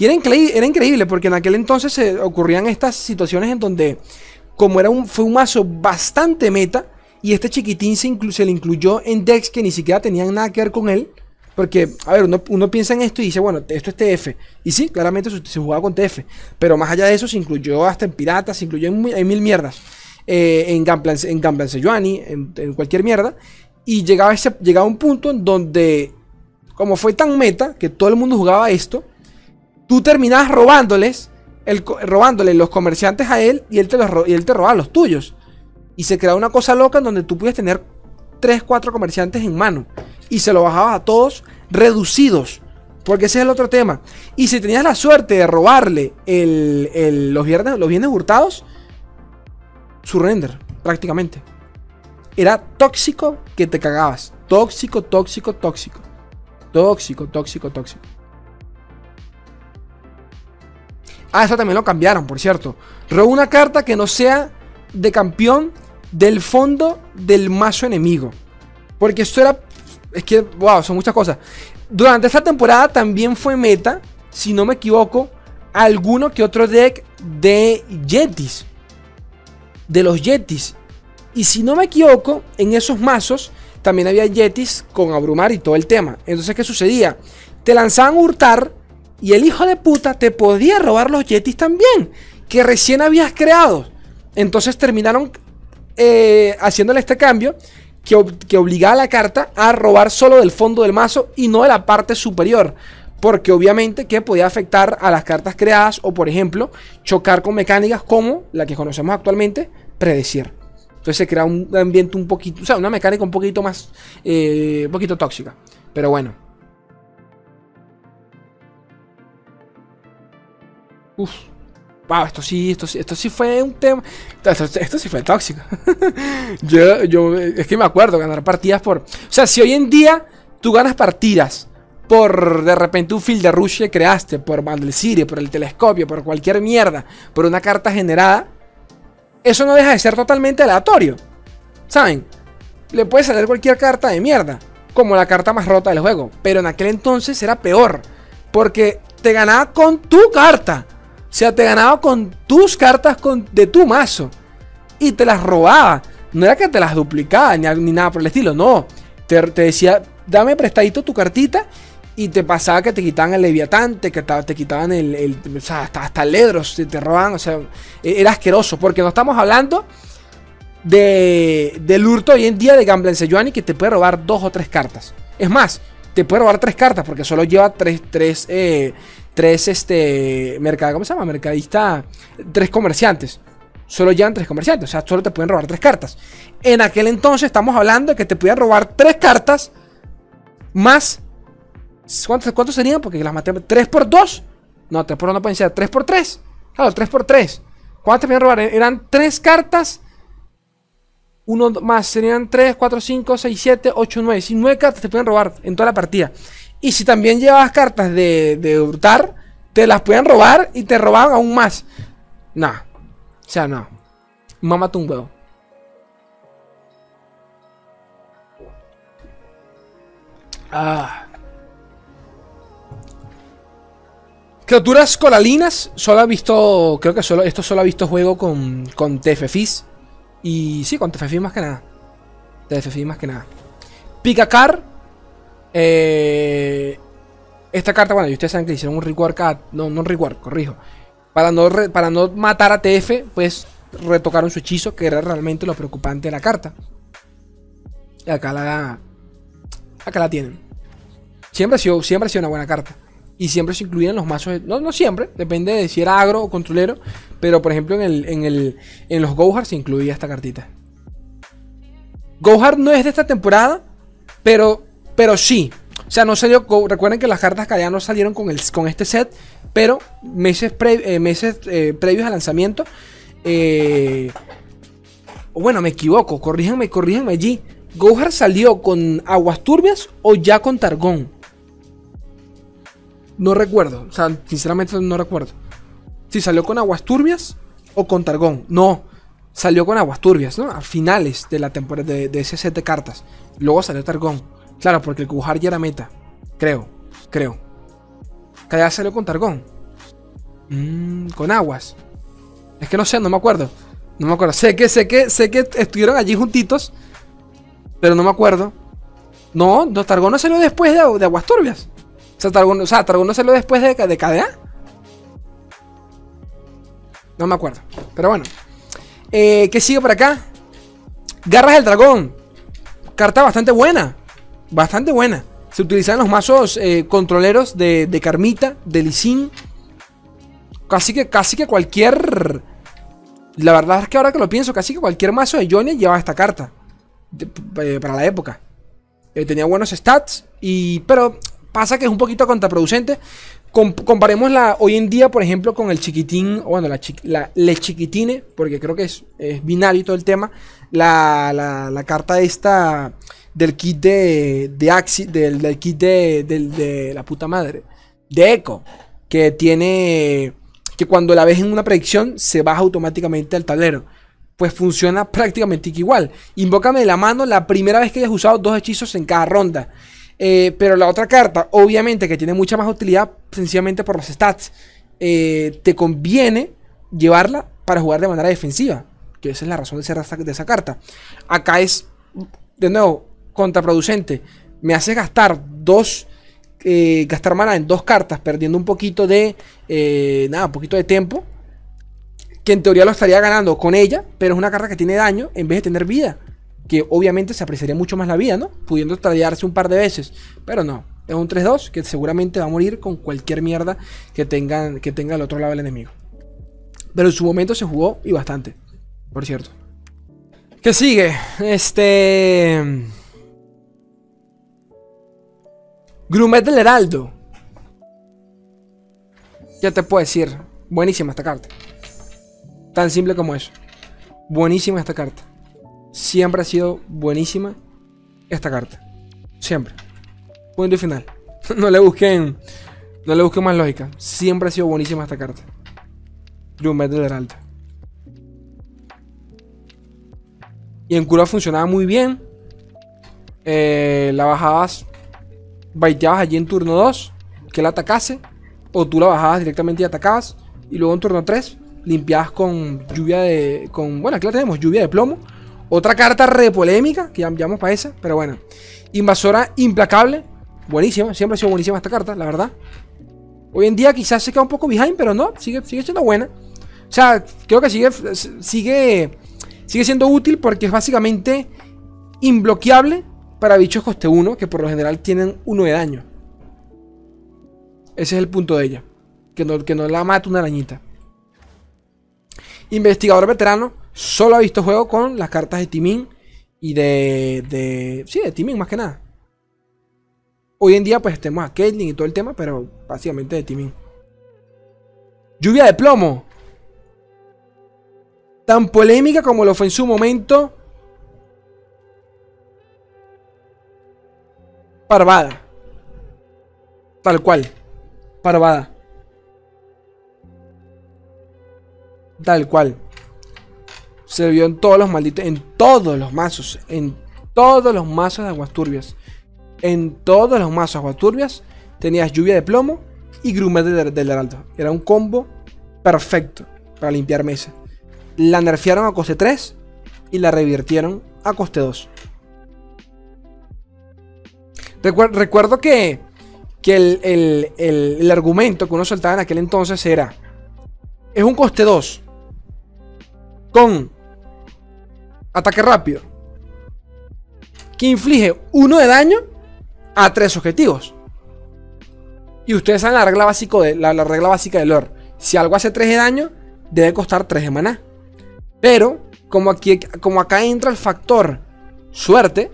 Y era, era increíble porque en aquel entonces se ocurrían estas situaciones en donde, como era un, fue un mazo bastante meta, y este chiquitín se, se le incluyó en decks que ni siquiera tenían nada que ver con él. Porque, a ver, uno, piensa en esto y dice, bueno, esto es TF. Y sí, claramente se, jugaba con TF. Pero más allá de eso, se incluyó hasta en Piratas, se incluyó en, mil mierdas. Eh, en Gunplan, en en, cualquier mierda. Y llegaba, ese, llegaba un punto en donde como fue tan meta que todo el mundo jugaba esto, tú terminabas robándoles robándole los comerciantes a él y él, te los, y él te robaba los tuyos. Y se creaba una cosa loca en donde tú puedes tener 3, 4 comerciantes en mano. Y se lo bajabas a todos reducidos. Porque ese es el otro tema. Y si tenías la suerte de robarle los, viernes, los bienes hurtados, surrender, prácticamente. Era tóxico que te cagabas. Tóxico, tóxico, tóxico. Tóxico, tóxico, tóxico. Ah, eso también lo cambiaron, por cierto. Roba una carta que no sea de campeón del fondo del mazo enemigo. Porque esto era. Es que, wow, son muchas cosas. Durante esta temporada también fue meta, si no me equivoco, alguno que otro deck de Yetis. De los Yetis. Y si no me equivoco, en esos mazos también había Yetis con Abrumar y todo el tema. Entonces, ¿qué sucedía? Te lanzaban a hurtar y el hijo de puta te podía robar los Yetis también, que recién habías creado. Entonces terminaron eh, haciéndole este cambio que, obligaba a la carta a robar solo del fondo del mazo y no de la parte superior. Porque obviamente que podía afectar a las cartas creadas o por ejemplo chocar con mecánicas como la que conocemos actualmente, predecir. Entonces se crea un ambiente un poquito, o sea, una mecánica un poquito más, eh, un poquito tóxica. Pero bueno. Uf. Wow, esto sí, esto sí, esto sí fue un tema. Esto, sí fue tóxico. yo, yo, es que me acuerdo ganar partidas por. O sea, si hoy en día tú ganas partidas por de repente un field de rush que creaste, por City, por el telescopio, por cualquier mierda, por una carta generada, eso no deja de ser totalmente aleatorio. ¿Saben? Le puede salir cualquier carta de mierda, como la carta más rota del juego, pero en aquel entonces era peor, porque te ganaba con tu carta. Sea, te ganaba con tus cartas de tu mazo. Y te las robaba. No era que te las duplicaba ni, nada por el estilo. No. Te, decía, dame prestadito tu cartita. Y te pasaba que te quitaban el Leviatán, te, te quitaban el, o sea, hasta, el Ledros, te, te robaban, o sea, e, era asqueroso, porque no estamos hablando de, del hurto hoy en día de Gamblen Sejuani que te puede robar dos o tres cartas. Es más, te puede robar tres cartas porque solo lleva tres, tres, eh, tres, este, mercado, ¿cómo se llama? Mercadista, tres comerciantes. Solo llevan tres comerciantes, o sea, solo te pueden robar tres cartas. En aquel entonces estamos hablando de que te podían robar tres cartas más... ¿Cuántos, cuántos serían? Porque las maté... ¿3 por 2? No, 3 por 2 no pueden ser. 3 por 3. Claro, 3 por 3. ¿Cuántas podían robar? Eran tres cartas. Uno más, serían 3, 4, 5, 6, 7, 8, 9. Si 9 cartas te pueden robar en toda la partida. Y si también llevabas cartas de, de hurtar, te las pueden robar y te robaban aún más. No. O sea, no. Mámate un huevo. Ah. Criaturas coralinas. Solo ha visto. Creo que solo. Esto solo ha visto juego con, con TFFIS. Y sí, con TFFIS más que nada. TFFIS más que nada. Picacar. Eh, esta carta, bueno, y ustedes saben que hicieron un rework, no, no un rework, corrijo. Para no, para no matar a TF, pues retocaron su hechizo, que era realmente lo preocupante de la carta. Y acá la, acá la tienen. Siempre ha, sido, siempre ha una buena carta. Y siempre se incluían los mazos. No, no siempre, depende de si era agro o controlero. Pero por ejemplo, en, el, en, el, en los Gohar se incluía esta cartita. Gohar no es de esta temporada, pero pero sí. O sea, no salió. Recuerden que las cartas ya no salieron con, el, con este set. Pero meses, eh, meses eh, previos al lanzamiento. Eh, bueno, me equivoco. Corríjanme, corríjanme allí. ¿Gohar salió con aguas turbias o ya con Targón? No recuerdo. O sea, sinceramente no recuerdo. Si salió con aguas turbias o con Targón. No. Salió con aguas turbias, ¿no? A finales de la temporada de ese set de cartas. Luego salió Targón. Claro, porque el Kujar ya era meta. Creo, creo. Ya salió con Targón. Mm, con aguas. Es que no sé, no me acuerdo. No me acuerdo. Sé que, sé que, sé que estuvieron allí juntitos. Pero no me acuerdo. No, no Targón no salió después de, Aguas Turbias. O sea, Targón, o sea, Targón no salió después de, de KDA. No me acuerdo. Pero bueno. Eh, ¿Qué sigue por acá? Garras del dragón. Carta bastante buena bastante buena. Se utilizan los mazos eh, controleros de, Carmita, de Lisin. casi que, casi que cualquier... La verdad es que ahora que lo pienso, casi que cualquier mazo de Johnny llevaba esta carta. Eh, para la época. Eh, tenía buenos stats, y, pero pasa que es un poquito contraproducente. comparémosla hoy en día, por ejemplo, con el chiquitín, bueno, la, la le chiquitine, porque creo que es, binario todo el tema. La, la, carta esta del kit de, de Axi, del, del kit de, de la puta madre, de Echo, que tiene que cuando la ves en una predicción se baja automáticamente al tablero pues funciona prácticamente igual. Invócame de la mano la primera vez que hayas usado dos hechizos en cada ronda. Eh, pero la otra carta, obviamente que tiene mucha más utilidad, sencillamente por los stats, eh, te conviene llevarla para jugar de manera defensiva. Que esa es la razón de ser de esa carta. Acá es, de nuevo, contraproducente. Me hace gastar dos. Eh, gastar mana en dos cartas, perdiendo un poquito de. nada, un poquito de tiempo que en teoría lo estaría ganando con ella, pero es una carta que tiene daño en vez de tener vida. Que obviamente se apreciaría mucho más la vida, ¿no? Pudiendo tradearse un par de veces. Pero no, es un 3-2 que seguramente va a morir con cualquier mierda que, tengan, que tenga al otro lado el enemigo. Pero en su momento se jugó y bastante, por cierto. ¿Qué sigue? Este... Grumet del Heraldo. Ya te puedo decir, buenísima esta carta. Tan simple como eso. Buenísima esta carta. Siempre ha sido buenísima esta carta. Siempre. Punto y final. no le busquen. No le busquen más lógica. Siempre ha sido buenísima esta carta. Lumet del Heraldo. Y en cura funcionaba muy bien. Eh, la bajabas. Baiteabas allí en turno 2. Que la atacase. O tú la bajabas directamente y atacabas. Y luego en turno 3 limpiadas con lluvia de. Con, bueno, aquí la tenemos, lluvia de plomo. Otra carta re polémica, que ya llamamos para esa, pero bueno. Invasora implacable. Buenísima, siempre ha sido buenísima esta carta, la verdad. Hoy en día quizás se queda un poco behind, pero no, sigue, sigue siendo buena. O sea, creo que sigue, sigue, sigue siendo útil porque es básicamente imbloqueable para bichos coste 1, que por lo general tienen 1 de daño. Ese es el punto de ella. Que no, que no la mata una arañita. Investigador veterano, solo ha visto juego con las cartas de Timin y de, de... Sí, de Timin más que nada. Hoy en día pues tenemos a Caitlyn y todo el tema, pero básicamente de Timin. Lluvia de plomo. Tan polémica como lo fue en su momento. Parvada. Tal cual. Parvada. Tal cual. Se vio en todos los malditos. En todos los mazos. En todos los mazos de aguas turbias. En todos los mazos de aguas turbias. Tenías lluvia de plomo y grumet del, heraldo. Era un combo perfecto para limpiar mesa. La nerfearon a coste 3 y la revirtieron a coste 2. Recuerdo que, que el, el, argumento que uno soltaba en aquel entonces era: es un coste 2 con ataque rápido que inflige uno de daño a tres objetivos. Y ustedes saben la regla, básico de, la, regla básica del lore. Si algo hace 3 de daño, debe costar 3 de maná. Pero, como, aquí, como acá entra el factor suerte,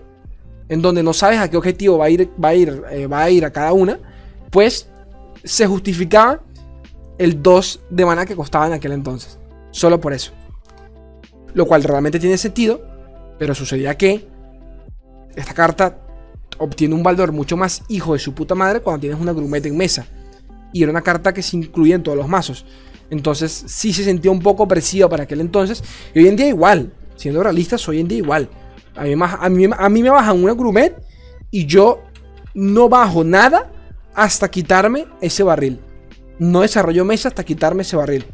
en donde no sabes a qué objetivo va a ir, va a ir, eh, va a, ir a cada una, pues se justificaba el 2 de maná que costaba en aquel entonces. Solo por eso. Lo cual realmente tiene sentido. Pero sucedía que esta carta obtiene un valor mucho más hijo de su puta madre cuando tienes una grumete en mesa. Y era una carta que se incluía en todos los mazos. Entonces sí se sentía un poco opresiva para aquel entonces. Y hoy en día igual. Siendo realistas, hoy en día igual. A mí, a mí, a mí me bajan una grumet y yo no bajo nada hasta quitarme ese barril. No desarrollo mesa hasta quitarme ese barril.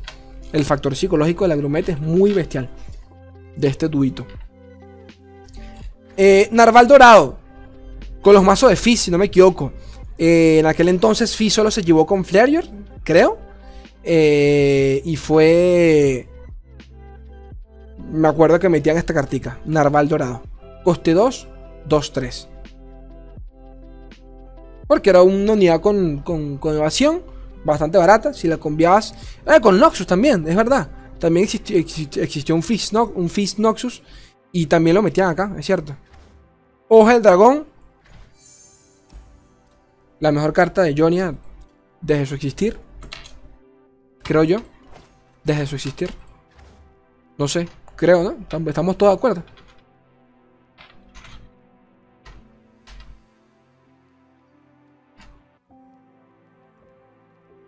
El factor psicológico de la grumet es muy bestial de este tuito. Eh, Narval Dorado. Con los mazos de Fizz, si no me equivoco. Eh, en aquel entonces Fizz solo se llevó con Flareor, creo. Eh, y fue... Me acuerdo que metían esta cartica. Narval Dorado. Coste 2, 2, 3. Porque era una unidad con, con, con evasión. bastante barata. Si la cambiabas. Eh, con Noxus también, es verdad. También existió, existió un, Fist no, un Fist Noxus. Y también lo metían acá, es cierto. Hoja del dragón. La mejor carta de Jonia desde su existir. Creo yo. Desde su existir. No sé, creo, ¿no? Estamos todos de acuerdo.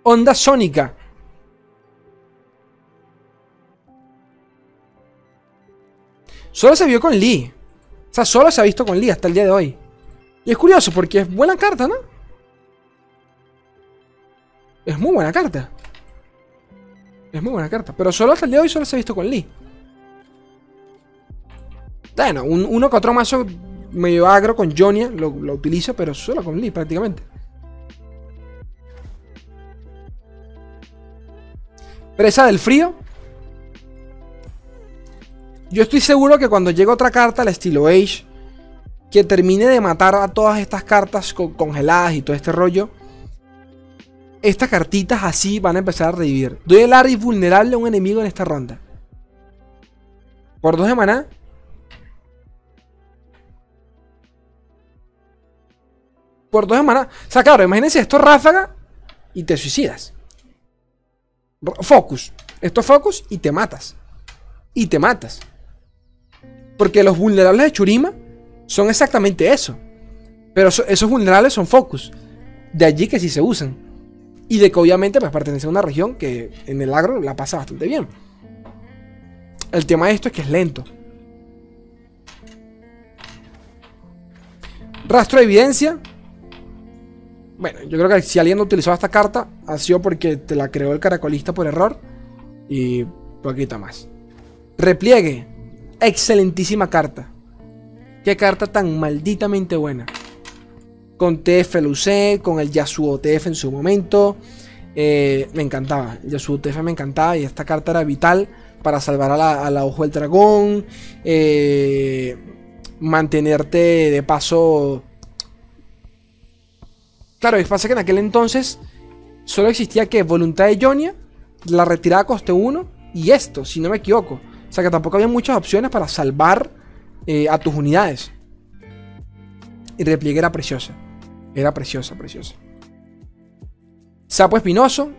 Onda sónica. Solo se vio con Lee. O sea, solo se ha visto con Lee hasta el día de hoy. Y es curioso porque es buena carta, ¿no? Es muy buena carta. Es muy buena carta. Pero solo hasta el día de hoy solo se ha visto con Lee. Bueno, uno que otro mazo medio agro con Jonia lo, lo utiliza, pero solo con Lee prácticamente. Presa del frío. Yo estoy seguro que cuando llegue otra carta al estilo Age, que termine de matar a todas estas cartas congeladas y todo este rollo, estas cartitas así van a empezar a revivir. Doy el área vulnerable a un enemigo en esta ronda. Por dos de maná. Por dos de maná. O sea, claro, imagínense esto ráfaga y te suicidas. Focus. Esto es focus y te matas. Y te matas. Porque los vulnerables de Churima son exactamente eso. Pero esos vulnerables son focus. De allí que sí se usan. Y de que obviamente pues, pertenece a una región que en el agro la pasa bastante bien. El tema de esto es que es lento. Rastro de evidencia. Bueno, yo creo que si alguien utilizó esta carta, ha sido porque te la creó el caracolista por error. Y poquito más. Repliegue. Excelentísima carta. Qué carta tan malditamente buena. Con TF lo usé, con el Yasuo TF en su momento. Eh, me encantaba. El Yasuo TF me encantaba y esta carta era vital para salvar a la, Ojo del Dragón. Eh, mantenerte de paso Claro, es pasa que en aquel entonces solo existía que voluntad de Jonia, la retirada coste 1 y esto, si no me equivoco. O sea que tampoco había muchas opciones para salvar eh, a tus unidades. Y repliegue era preciosa. Era preciosa, preciosa. Sapo espinoso.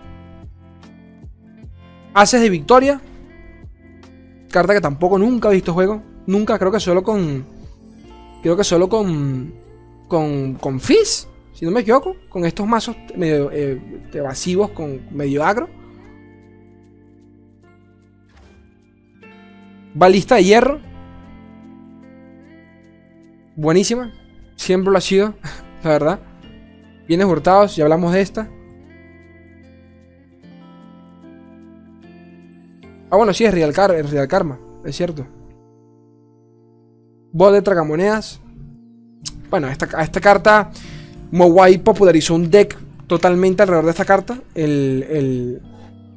Haces de victoria. Carta que tampoco nunca he visto juego. Nunca, creo que solo con. Creo que solo con. Con. Con Fizz si no me equivoco, con estos mazos medio eh, evasivos con medio agro. Balista de hierro. Buenísima. Siempre lo ha sido, la verdad. Bienes hurtados, ya hablamos de esta. Ah, bueno, sí, es Real, Real Karma, es cierto. Bot de tragamonedas. Bueno, esta, esta carta Mowai popularizó un deck totalmente alrededor de esta carta. El.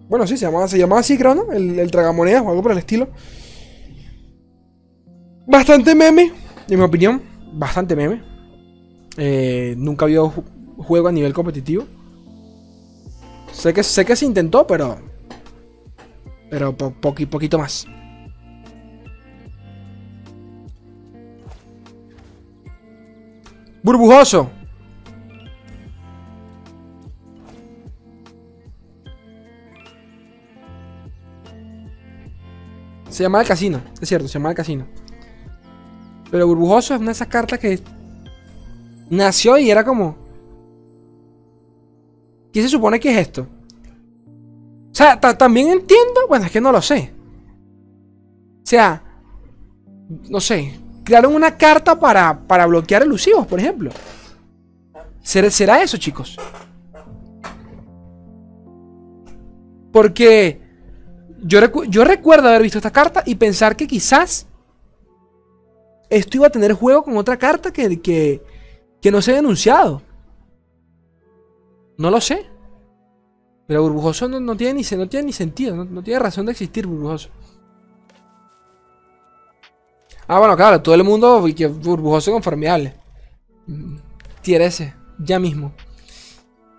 bueno, sí, se llamaba, se llamaba así, creo, ¿no? El, el tragamonedas o algo por el estilo. Bastante meme, en mi opinión. Bastante meme. Eh, nunca había juego a nivel competitivo. Sé que, sé que se intentó, pero. Pero poquito más. Burbujoso. Se llama el casino, es cierto, se llama el casino. Pero Burbujoso es una de esas cartas que nació y era como. ¿Qué se supone que es esto? O sea, también entiendo. Bueno, es que no lo sé. O sea, no sé. Crearon una carta para, para bloquear elusivos, por ejemplo. ¿Será eso, chicos? Porque yo, recuerdo haber visto esta carta y pensar que quizás esto iba a tener juego con otra carta que, no se ha denunciado. No lo sé. Pero Burbujoso no, tiene, ni, sentido, no, tiene razón de existir Burbujoso. Ah, bueno, claro, todo el mundo que Burbujoso conformable. Tier ese, ya mismo.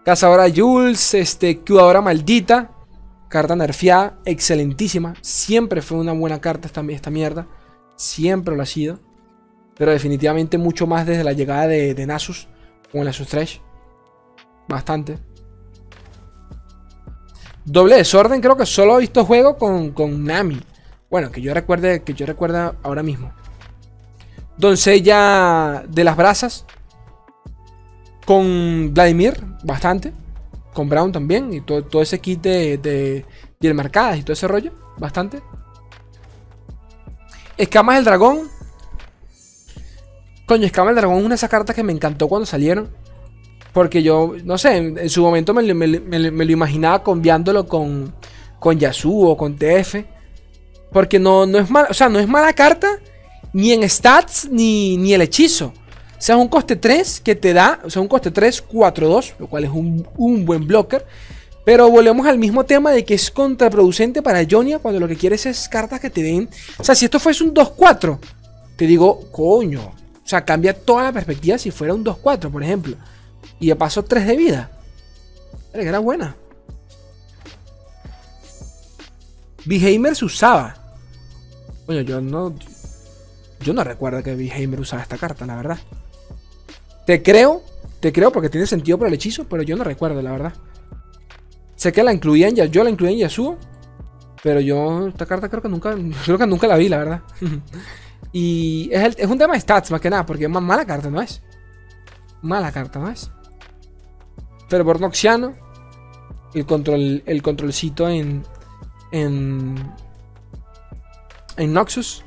Cazadora Jules, este, Cubadora Maldita. Carta nerfeada, excelentísima. Siempre fue una buena carta esta, esta mierda. Siempre lo ha sido. Pero definitivamente mucho más desde la llegada de, de Nasus con el Asus Trash. Bastante. Doble desorden, creo que solo he visto juego con, con Nami. Bueno, que yo recuerde, que yo recuerda ahora mismo. Doncella de las brasas. Con Vladimir, bastante. Con Brown también. Y todo, todo ese kit de, de piel marcadas y todo ese rollo. Bastante. Escamas del dragón. Coño, Escamas del dragón es una de esas cartas que me encantó cuando salieron. Porque yo, no sé, en, su momento me, lo imaginaba cambiándolo con, con Yasuo o con TF. Porque no, no es mala, o sea, no es mala carta ni en stats ni, ni el hechizo. Sea, un coste 3 que te da, o sea, un coste 3, 4, 2, lo cual es un, un buen blocker. Pero volvemos al mismo tema de que es contraproducente para Jonia cuando lo que quieres es cartas que te den. O sea, si esto fuese un 2-4, te digo, coño. O sea, cambia toda la perspectiva si fuera un 2-4, por ejemplo. Y de paso 3 de vida. Era buena. Behamer se usaba. Bueno, yo no. Yo no recuerdo que Behamer usaba esta carta, la verdad. Te creo, te creo porque tiene sentido por el hechizo, pero yo no recuerdo, la verdad. Sé que la incluía en yo la incluía en Yasuo, pero yo esta carta creo que nunca, creo que nunca la vi, la verdad. y es, es, un tema de stats más que nada, porque más mala carta no es. Mala carta no es. Fervor Noxiano. El control. El controlcito en. En. En Noxus.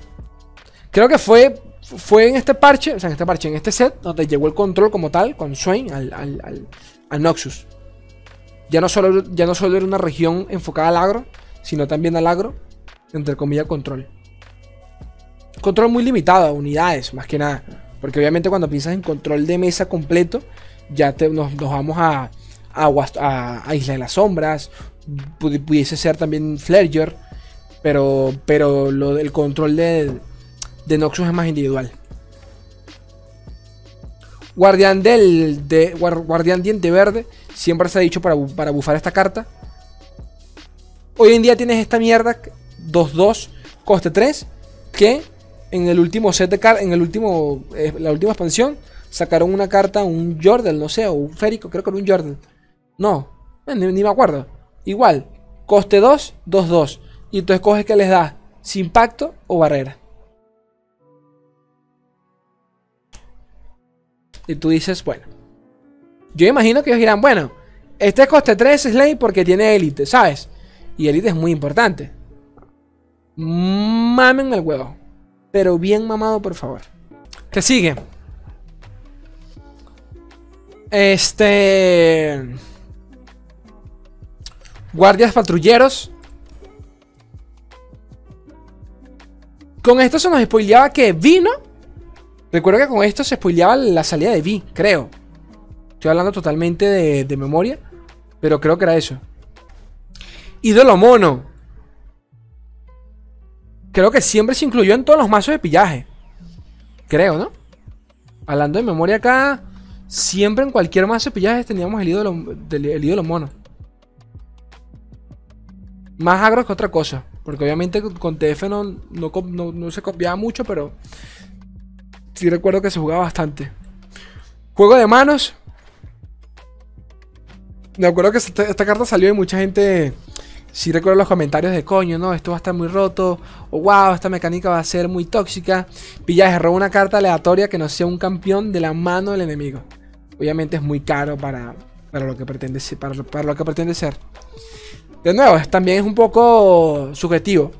Creo que fue. Fue en este parche. O sea, en este parche, en este set. Donde llegó el control como tal. Con Swain al, al, al, Noxus. Ya no, solo, ya no solo era una región enfocada al agro. Sino también al agro. Entre comillas, control. Control muy limitado, unidades, más que nada. Porque obviamente cuando piensas en control de mesa completo, ya nos, vamos a, a, Isla de las Sombras, pudiese ser también Flerger, pero, pero lo del control de, de Noxus es más individual. Guardián del de, Guardián Diente Verde, siempre se ha dicho para, para bufar esta carta. Hoy en día tienes esta mierda 2-2, coste 3, que en el último set de cartas, en el último, eh, la última expansión, sacaron una carta, un Jordan, no sé, o un Férico, creo que era un Jordan. No, eh, ni, me acuerdo. Igual, coste 2, 2, 2. Y tú escoges que les da, sin impacto o barrera. Y tú dices, bueno. Yo imagino que ellos dirán, bueno, este es coste 3 Slay porque tiene élite, ¿sabes? Y élite es muy importante. Mamen el huevo. Pero bien mamado, por favor. ¿Qué sigue? Este. Guardias patrulleros. Con esto se nos spoileaba que vino. Recuerdo que con esto se spoileaba la salida de Vi, creo. Estoy hablando totalmente de, memoria. Pero creo que era eso. Ídolo mono. Creo que siempre se incluyó en todos los mazos de pillaje. Creo, ¿no? Hablando de memoria acá. Siempre en cualquier mazo de pillaje teníamos el ídolo, el ídolo mono. Más agro que otra cosa. Porque obviamente con TF no, no, se copiaba mucho, pero sí recuerdo que se jugaba bastante. Juego de manos. Me acuerdo que esta, carta salió y mucha gente sí recuerdo los comentarios de coño, no, esto va a estar muy roto. O wow, esta mecánica va a ser muy tóxica. Pillaje, roba una carta aleatoria que no sea un campeón de la mano del enemigo. Obviamente es muy caro para, para, lo, que pretende, para lo que pretende ser. De nuevo, también es un poco subjetivo.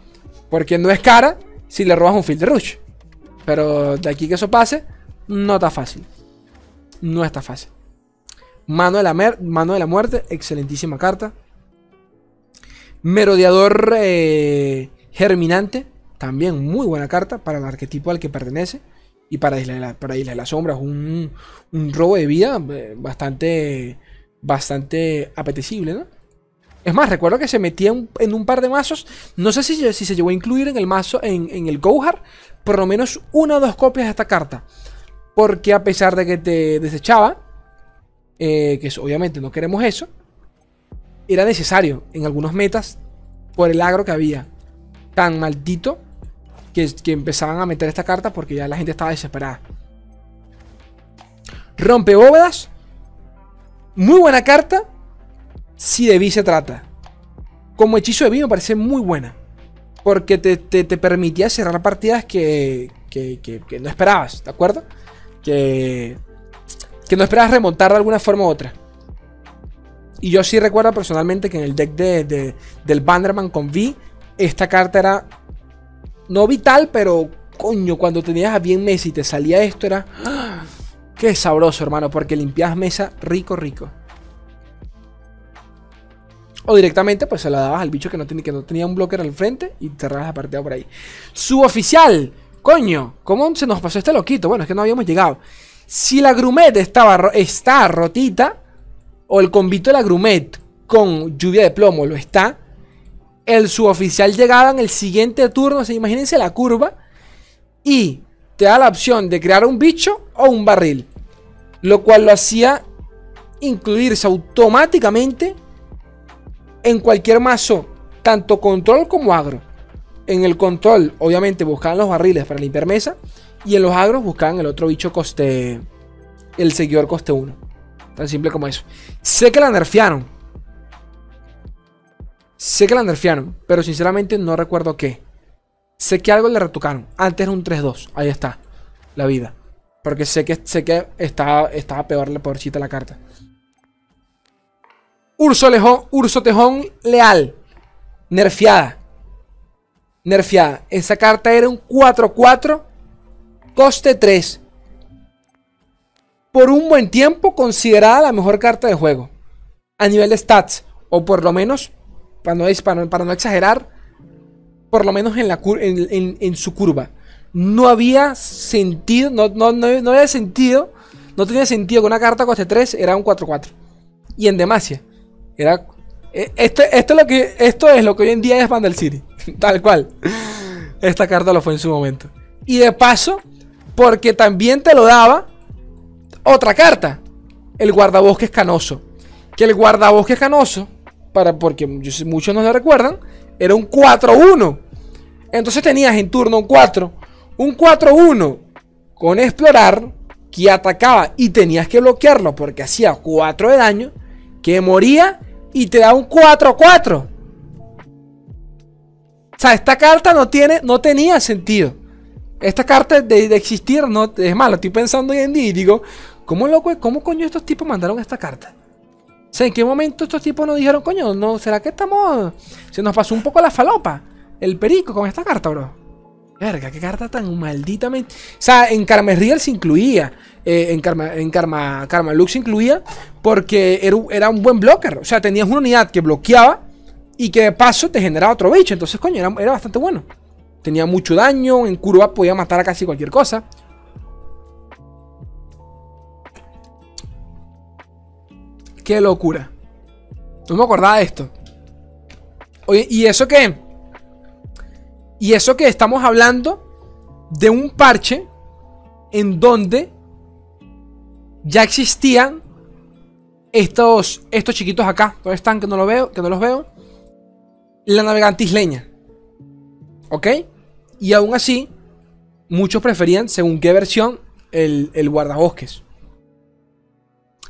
Porque no es cara si le robas un field rush. Pero de aquí que eso pase, no está fácil. No está fácil. Mano de la, mano de la muerte, excelentísima carta. Merodeador eh, Germinante, también muy buena carta para el arquetipo al que pertenece. Y para Isla de, la, para Isla de un, un robo de vida eh, bastante, bastante apetecible, ¿no? Es más, recuerdo que se metía en un par de mazos. No sé si, si se llegó a incluir en el mazo, en, en el Gohar, por lo menos una o dos copias de esta carta. Porque a pesar de que te desechaba, eh, que obviamente no queremos eso, era necesario en algunos metas por el agro que había tan maldito que, que empezaban a meter esta carta porque ya la gente estaba desesperada. Rompe bóvedas. Muy buena carta. Si de Vi se trata. Como hechizo de Vi me parece muy buena. Porque te, permitía cerrar partidas que, que, que, no esperabas, ¿de acuerdo? Que, que no esperabas remontar de alguna forma u otra. Y yo sí recuerdo personalmente que en el deck de, del Bannerman con V, esta carta era no vital, pero coño, cuando tenías a bien Messi y te salía esto, era. Qué sabroso, hermano, porque limpiabas mesa rico, rico. O directamente, pues se la dabas al bicho que no, tenía, que no tenía un blocker al frente y cerrabas la partida por ahí. Suboficial. Coño, ¿cómo se nos pasó este loquito? Bueno, es que no habíamos llegado. Si la Grumet estaba, está rotita, o el convito de la Grumet con lluvia de plomo lo está, el suboficial llegaba en el siguiente turno, o imagínense la curva, y te da la opción de crear un bicho o un barril. Lo cual lo hacía incluirse automáticamente en cualquier mazo, tanto control como agro. En el control, obviamente, buscaban los barriles para limpiar mesa. Y en los agros buscaban el otro bicho coste. El seguidor coste 1. Tan simple como eso. Sé que la nerfearon. Sé que la nerfearon. Pero sinceramente no recuerdo qué. Sé que algo le retocaron. Antes un 3-2. Ahí está. La vida. Porque sé que, sé que estaba, estaba peor la pobrecita la carta. Urso, Lejón, Urso Tejón Leal. Nerfeada. Nerfeada. Esa carta era un 4-4. Coste 3. Por un buen tiempo considerada la mejor carta de juego. A nivel de stats. O por lo menos, para no, para no exagerar, por lo menos en, la, en, su curva. No había sentido, no, no, no, había sentido, no tenía sentido que una carta coste 3 era un 4-4. Y en demasia. Era. E, esto, esto, es lo que, esto es lo que hoy en día es Vandal City. Tal cual. Esta carta lo fue en su momento. Y de paso, porque también te lo daba otra carta. El guardabosques canoso. Que el guardabosques canoso, para, porque muchos no lo recuerdan, era un 4-1. Entonces tenías en turno un 4. Un 4-1 con explorar que atacaba y tenías que bloquearlo porque hacía 4 de daño. Que moría y te da un 4-4. O sea, esta carta no, tiene, no tenía sentido. Esta carta de, existir, no, es malo. Estoy pensando hoy en día y digo, ¿cómo, loco, ¿cómo coño estos tipos mandaron esta carta? O ¿en qué momento estos tipos nos dijeron, coño, no, ¿será que estamos... Se nos pasó un poco la falopa, el perico con esta carta, bro? Verga, qué carta tan malditamente... O sea, en Karma Real se incluía, eh, en, Karma, en Karma, Karma Lux incluía porque era, era, un buen blocker. O sea, tenías una unidad que bloqueaba y que de paso te generaba otro bicho. Entonces, coño, era, bastante bueno. Tenía mucho daño, en curva podía matar a casi cualquier cosa. Qué locura. No me acordaba de esto. Oye, ¿y eso qué? Y eso que estamos hablando de un parche en donde ya existían estos, estos chiquitos acá. ¿Dónde están? Que no, lo veo, que no los veo. La navegante isleña. ¿Ok? Y aún así, muchos preferían, según qué versión, el, el guardabosques.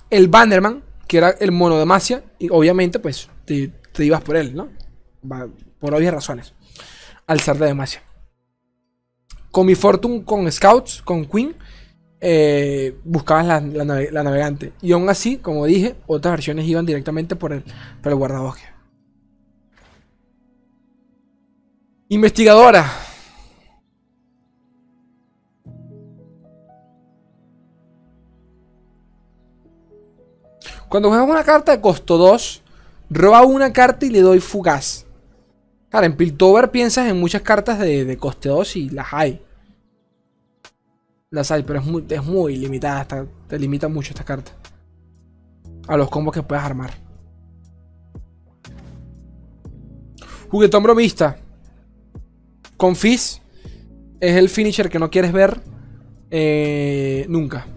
El Bannerman que era el mono de Masia, y obviamente pues te, ibas por él, ¿no? Por obvias razones, al ser de Demacia. Con mi Fortune, con Scouts, con Queen, eh, buscabas la, navegante. Y aún así, como dije, otras versiones iban directamente por el, por el guardabosque. Investigadora. Cuando juegas una carta de costo 2, roba una carta y le doy fugaz. Claro, en Piltover piensas en muchas cartas de, coste 2 y las hay. Las hay, pero es muy, es muy limitada. te limita mucho esta carta. A los combos que puedes armar. Juguetón bromista. Con Fizz. Es el finisher que no quieres ver. Eh, nunca.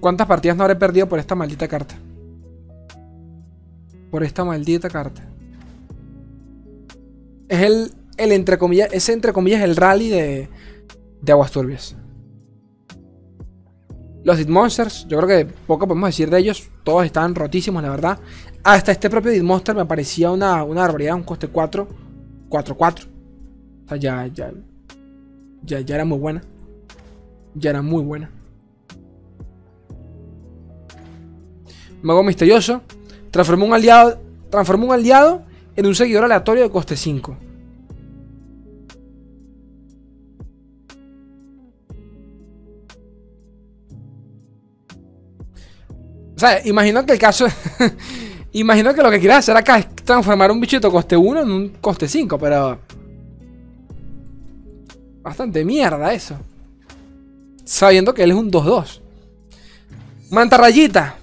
¿Cuántas partidas no habré perdido por esta maldita carta? Por esta maldita carta. Es el, el entre comillas, ese entre comillas el rally de, de Aguas Turbias. Los Dead Monsters, yo creo que poco podemos decir de ellos. Todos estaban rotísimos, la verdad. Hasta este propio Dead Monster me parecía una, una barbaridad, un coste 4. 4-4. O sea, ya, ya, ya, ya era muy buena. Ya era muy buena. Mago misterioso. Transformó un aliado. Transformó un aliado en un seguidor aleatorio de coste 5. Sea, imagino que el caso. imagino que lo que quieras hacer acá es transformar un bichito coste 1 en un coste 5, pero. Bastante mierda eso. Sabiendo que él es un 2-2. Mantarrayita.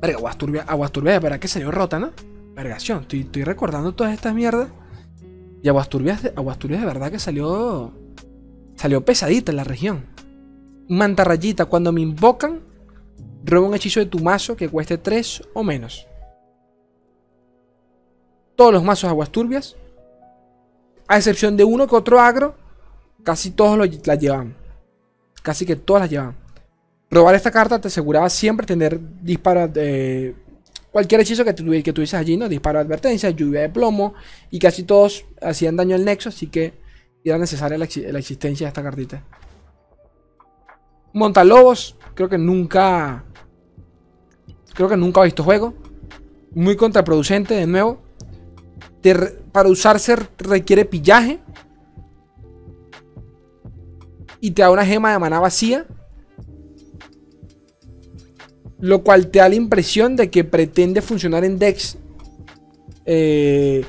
Verga, Aguasturbia, Aguasturbia verdad que salió rota, ¿no? Vergación, estoy, recordando todas estas mierdas. Y Aguasturbias de, Aguasturbias de verdad que salió. Salió pesadita en la región. Mantarrayita, cuando me invocan, roba un hechizo de tu mazo que cueste 3 o menos. Todos los mazos Aguasturbias, a excepción de uno que otro agro, casi todos lo, la llevan. Casi que todas las llevan. Robar esta carta te aseguraba siempre tener disparos de... Cualquier hechizo que, tu, que tuvieses allí, ¿no? Disparo de advertencia, lluvia de plomo. Y casi todos hacían daño al nexo, así que era necesaria la, la existencia de esta cartita. Montalobos, creo que nunca... Creo que nunca ha visto juego. Muy contraproducente, de nuevo. para usarse requiere pillaje. Y te da una gema de maná vacía. Lo cual te da la impresión de que pretende funcionar en decks eh,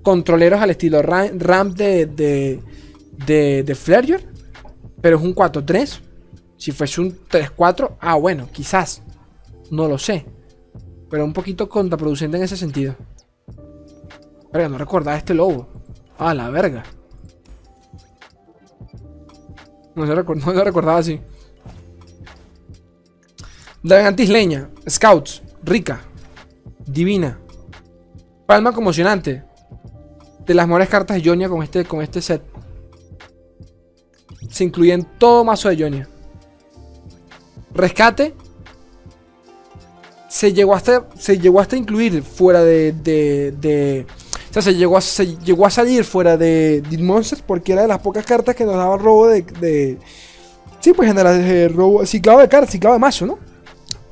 controleros al estilo ramp de, de, de, de Pero es un 4-3. Si fuese un 3-4, ah, bueno, quizás. No lo sé. Pero un poquito contraproducente en ese sentido. Verga, no recordaba este lobo. Ah, la verga. No, se no lo recordaba así. Dragantis Leña, Scouts, Rica, Divina, Palma conmocionante. De las mejores cartas de Jonia con este, con este set. Se incluyen todo mazo de Jonia. Rescate. Se llegó hasta, se llegó hasta incluir fuera de, de, o sea, se llegó, a, se llegó a salir fuera de Dead Monsters porque era de las pocas cartas que nos daba robo de. de sí, pues general, de robo. Ciclado de cartas, ciclado de mazo, ¿no?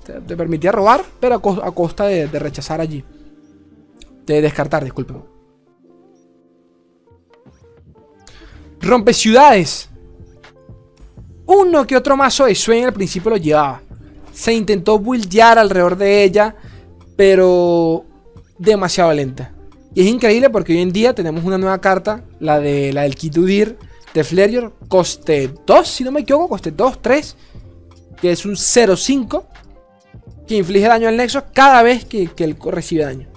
Te, permitía robar, pero a, costa de, rechazar allí. De descartar, disculpen. Rompe ciudades. Uno que otro mazo de sueño al principio lo llevaba. Se intentó buildear alrededor de ella, pero demasiado lenta. Y es increíble porque hoy en día tenemos una nueva carta, la, de, la del Kitudir de Flareor, coste 2, si no me equivoco, coste 2, 3, que es un 0-5 que inflige daño al nexo cada vez que, que él recibe daño.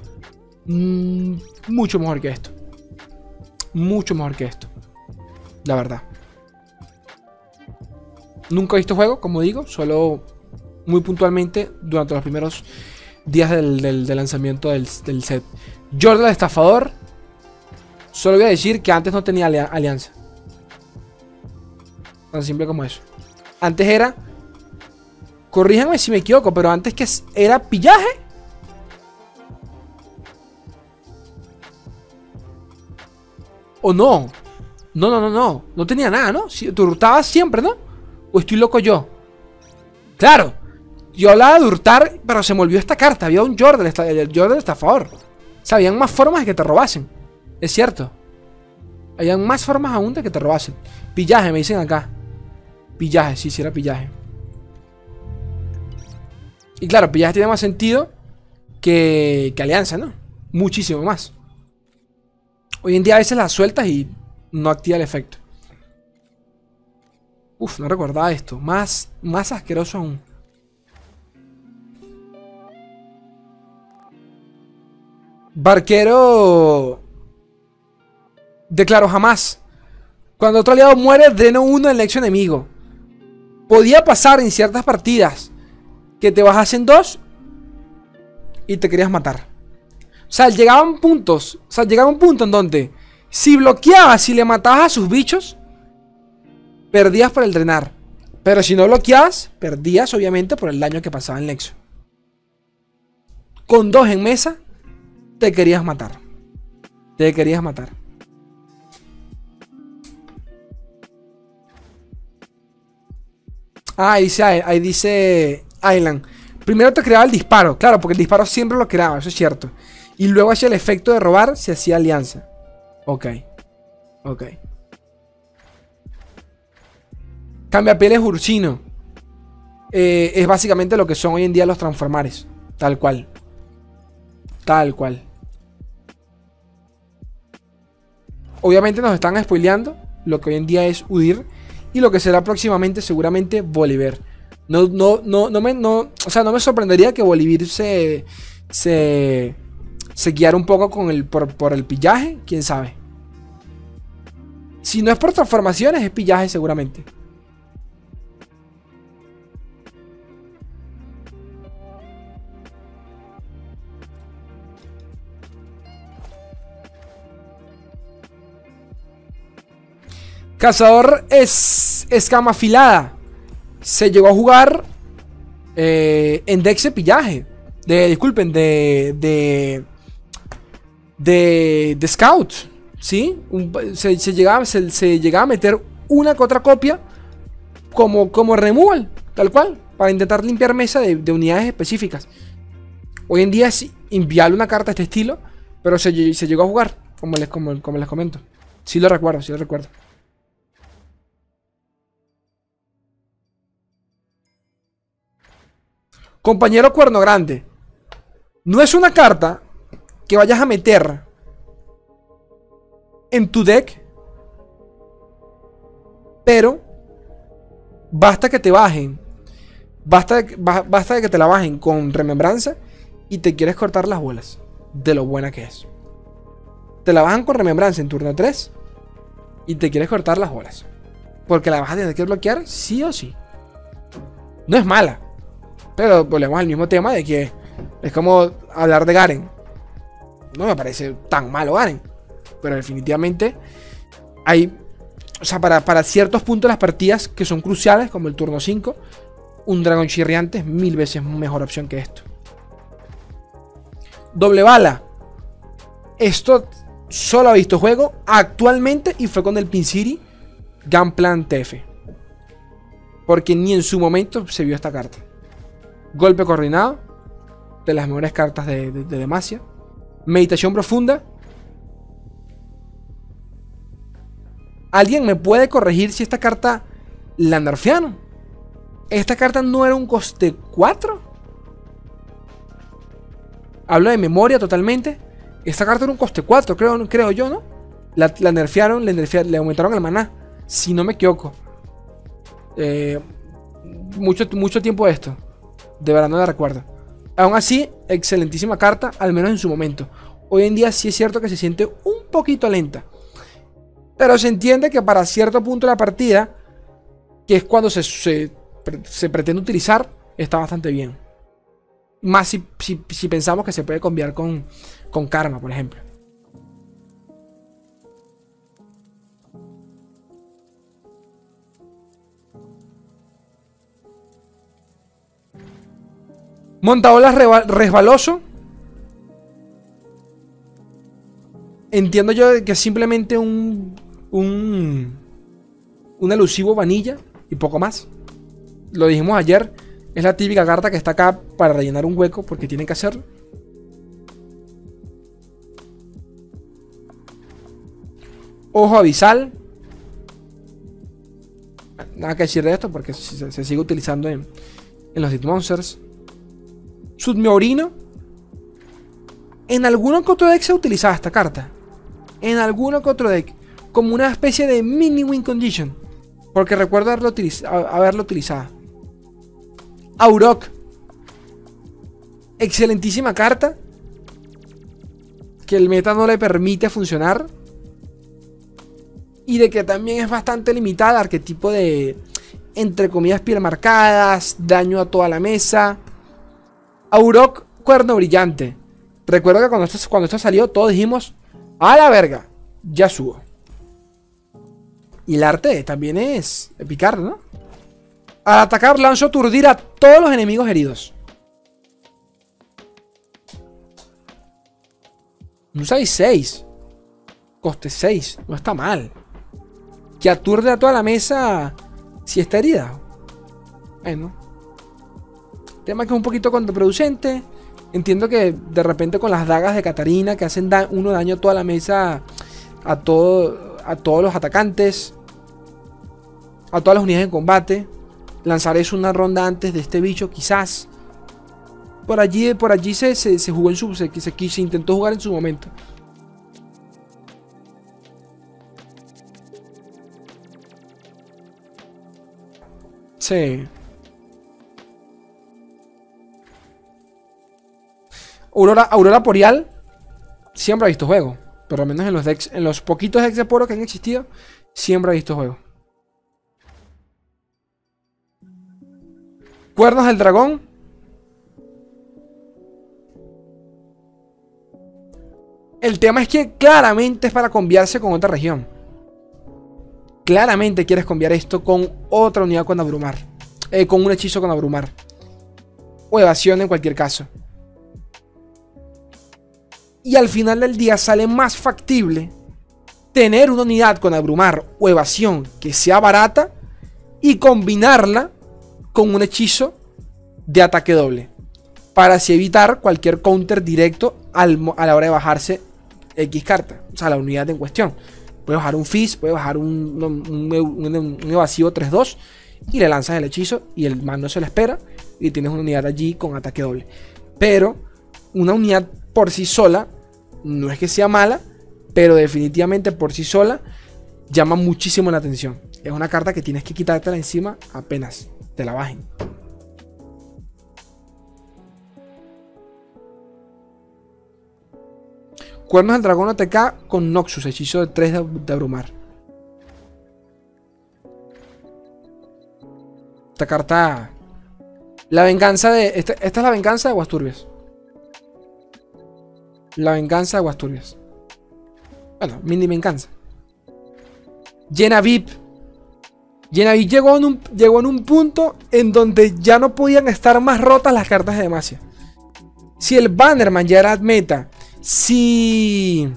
Mm, mucho mejor que esto. Mucho mejor que esto. La verdad. Nunca he visto juego, como digo, solo muy puntualmente durante los primeros días del, lanzamiento del, set. Jordan el estafador. Solo voy a decir que antes no tenía alianza. Tan simple como eso. Antes era Corríjanme si me equivoco, pero antes que era pillaje. ¿O no? No, no, no, no. No tenía nada, ¿no? Te hurtabas siempre, ¿no? ¿O estoy loco yo? Claro. Yo hablaba de hurtar, pero se me olvidó esta carta. Había un Jordan, el Jordan estafador. O sea, habían más formas de que te robasen. Es cierto. Habían más formas aún de que te robasen. Pillaje, me dicen acá. Pillaje, sí, sí era pillaje. Y claro, ya tiene más sentido que, Alianza, ¿no? Muchísimo más. Hoy en día a veces las sueltas y no activa el efecto. Uf, no recordaba esto. Más, más asqueroso aún. Barquero. Declaro jamás. Cuando otro aliado muere, dreno uno el ex enemigo. Podía pasar en ciertas partidas que te bajas en dos y te querías matar. O sea, llegaban puntos. O sea, llegaba un punto en donde si bloqueabas, si le matabas a sus bichos, perdías por el drenar. Pero si no bloqueabas, perdías obviamente por el daño que pasaba en Lexo. Con dos en mesa, te querías matar. Te querías matar. Ah, ahí dice, ahí dice Island. Primero te creaba el disparo, claro, porque el disparo siempre lo creaba, eso es cierto. Y luego hacía el efecto de robar, se hacía alianza. Ok. Ok. Cambia pieles Ursino. Eh, es básicamente lo que son hoy en día los transformares. Tal cual. Tal cual. Obviamente nos están spoileando lo que hoy en día es Udir y lo que será próximamente seguramente Bolívar. No, no, no, no me, no, o sea, no me sorprendería que Bolívar se, se, se guiara un poco con el, por, por el pillaje, quién sabe. Si no es por transformaciones, es pillaje seguramente. Cazador es escama afilada. Se llegó a jugar eh, en Dex de pillaje. De, disculpen, de. De. De, Scout. ¿Sí? se, llegaba, se, llegaba a meter una que otra copia como, como removal, tal cual, para intentar limpiar mesa de, unidades específicas. Hoy en día es inviable una carta de este estilo, pero se, llegó a jugar, como les, como, como les comento. Sí lo recuerdo, sí lo recuerdo. Compañero Cuerno Grande. No es una carta que vayas a meter en tu deck. Pero basta que te bajen. Basta, basta de que te la bajen con remembranza y te quieres cortar las bolas de lo buena que es. Te la bajan con remembranza en turno 3 y te quieres cortar las bolas. Porque la vas a tener que bloquear sí o sí. No es mala. Pero volvemos al mismo tema de que es como hablar de Garen. No me parece tan malo Garen. Pero definitivamente hay... O sea, para, ciertos puntos las partidas que son cruciales, como el turno 5, un dragón chirriante es mil veces mejor opción que esto. Doble bala. Esto solo ha visto juego actualmente y fue con el Pin City Gunplan TF. Porque ni en su momento se vio esta carta. Golpe coordinado. De las mejores cartas de, Demacia. Meditación profunda. ¿Alguien me puede corregir si esta carta la nerfearon? ¿Esta carta no era un coste 4? Hablo de memoria totalmente. Esta carta era un coste 4, creo, creo yo, ¿no? La, nerfearon, le, le aumentaron el maná. Si no me equivoco. Eh, mucho, mucho tiempo de esto. De verdad no la recuerdo. Aún así, excelentísima carta, al menos en su momento. Hoy en día sí es cierto que se siente un poquito lenta. Pero se entiende que para cierto punto de la partida, que es cuando se, se, pretende utilizar, está bastante bien. Más si, si, pensamos que se puede cambiar con, con karma, por ejemplo. Montaolas resbaloso. Entiendo yo que es simplemente un, un, un elusivo vanilla y poco más. Lo dijimos ayer. Es la típica carta que está acá para rellenar un hueco porque tienen que hacerlo. Ojo abisal. Nada que decir de esto porque se, sigue utilizando en, en los Dead Monsters. Submeorino. En alguno que otro deck se utilizaba esta carta. En alguno que otro deck. Como una especie de mini win condition. Porque recuerdo haberlo, haberlo utilizado. Aurok. Excelentísima carta. Que el meta no le permite funcionar. Y de que también es bastante limitada. Arquetipo de entre comillas, piel marcadas, daño a toda la mesa. Aurok, cuerno brillante. Recuerdo que cuando esto, cuando esto salió, todos dijimos, a la verga, ya subo. Y el arte también es picar, ¿no? Al atacar, lanzo aturdir a todos los enemigos heridos. Un 6-6. Coste 6. No está mal. Que aturde a toda la mesa si está herida. Bueno. Tema que es un poquito contraproducente. Entiendo que de repente con las dagas de Katarina que hacen uno daño a toda la mesa, a, todo, a todos los atacantes, a todas las unidades en combate. Lanzar eso una ronda antes de este bicho, quizás. Por allí, por allí se, se, jugó en su. Se, se, se intentó jugar en su momento. Sí. Aurora, Aurora siempre ha visto juego. Por lo menos en los decks, en los poquitos decks de poro que han existido, siempre ha visto juego. Cuernos del dragón. El tema es que claramente es para cambiarse con otra región. Claramente quieres cambiar esto con otra unidad con abrumar. Eh, con un hechizo con abrumar. O evasión en cualquier caso. Y al final del día sale más factible tener una unidad con abrumar o evasión que sea barata y combinarla con un hechizo de ataque doble. Para así evitar cualquier counter directo a la hora de bajarse X carta. O sea, la unidad en cuestión. Puede bajar un Fizz, puede bajar un, un, evasivo 3-2 y le lanzas el hechizo y el man no se le espera y tienes una unidad allí con ataque doble. Pero una unidad por sí sola no es que sea mala, pero definitivamente por sí sola llama muchísimo la atención. Es una carta que tienes que quitártela encima apenas te la bajen. Cuernos del dragón OTK con Noxus, hechizo de 3 de, abrumar. Esta carta. La venganza de. Esta, esta es la venganza de Aguasturbias. La venganza de Aguasturbias. Bueno, mini venganza. Llena VIP. Llena VIP llegó en, un, llegó en un punto en donde ya no podían estar más rotas las cartas de Demacia. Si el Bannerman ya era meta si.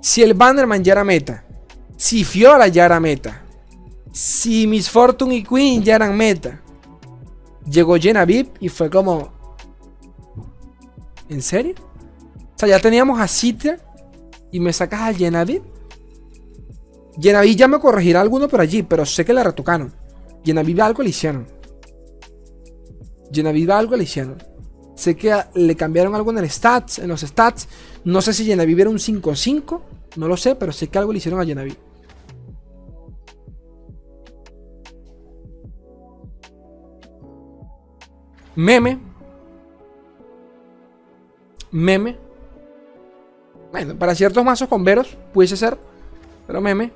Si el Bannerman ya era meta. Si Fiora ya era meta. Si Miss Fortune y Queen ya eran meta. Llegó Jenna VIP y fue como. ¿En serio? O sea, ya teníamos a Citra y me sacas a. Jenna VIP ya me corregirá alguno por allí, pero sé que la retocaron. Jenna VIP algo le hicieron. Jenna VIP algo le hicieron. Sé que le cambiaron algo en el stats, en los stats. No sé si Genevieve era un 5-5. No lo sé, pero sé que algo le hicieron a Genevieve. Meme. Meme. Bueno, para ciertos mazos con veros pudiese ser. Pero meme.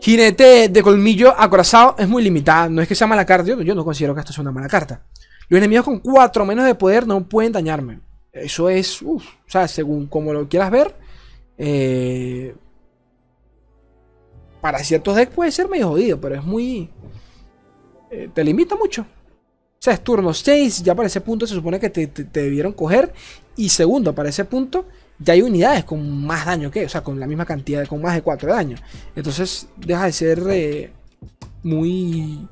Jinete de colmillo acorazado es muy limitada. No es que sea mala carta. yo no considero que esto sea una mala carta. Los enemigos con 4 menos de poder no pueden dañarme. Eso es, uff, o sea, según como lo quieras ver, eh, para ciertos decks puede ser medio jodido, pero es muy... Eh, te limita mucho. O sea, es turno 6, ya para ese punto se supone que te, debieron coger. Y segundo, para ese punto ya hay unidades con más daño que, o sea, con la misma cantidad, con más de 4 de daño. Entonces deja de ser eh, muy,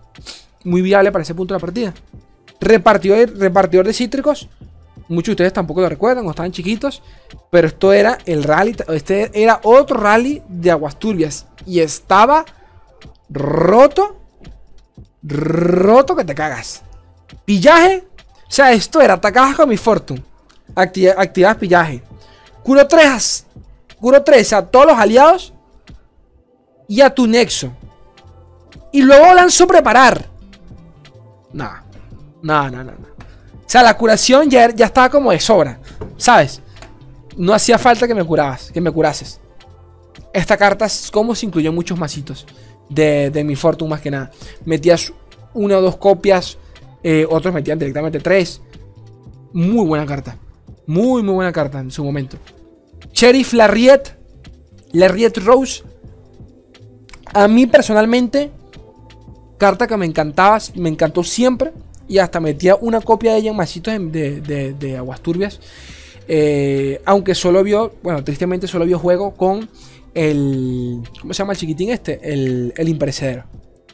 muy viable para ese punto de la partida. Repartidor, repartidor de cítricos. Muchos de ustedes tampoco lo recuerdan o estaban chiquitos. Pero esto era el rally. Este era otro rally de aguas turbias. Y estaba roto. Roto que te cagas. Pillaje. O sea, esto era atacabas con mi Fortune. activabas pillaje. Curo 3. Curo 3 a todos los aliados. Y a tu nexo. Y luego lanzo preparar. Nada. No, no, no, no. O sea, la curación ya, ya estaba como de sobra. ¿Sabes? No hacía falta que me curabas, que me curases. Esta carta es como se incluyó muchos masitos. de, de mi Fortune más que nada. Metías una o dos copias, eh, otros metían directamente tres. Muy buena carta. Muy, muy buena carta en su momento. Sheriff Larriet. Larriet Rose. A mí personalmente, carta que me encantaba, me encantó siempre. Y hasta metía una copia de ella en masitos de, de, aguas turbias. Eh, aunque solo vio, bueno, tristemente solo vio juego con el. ¿Cómo se llama el chiquitín este? El, el imperecedero.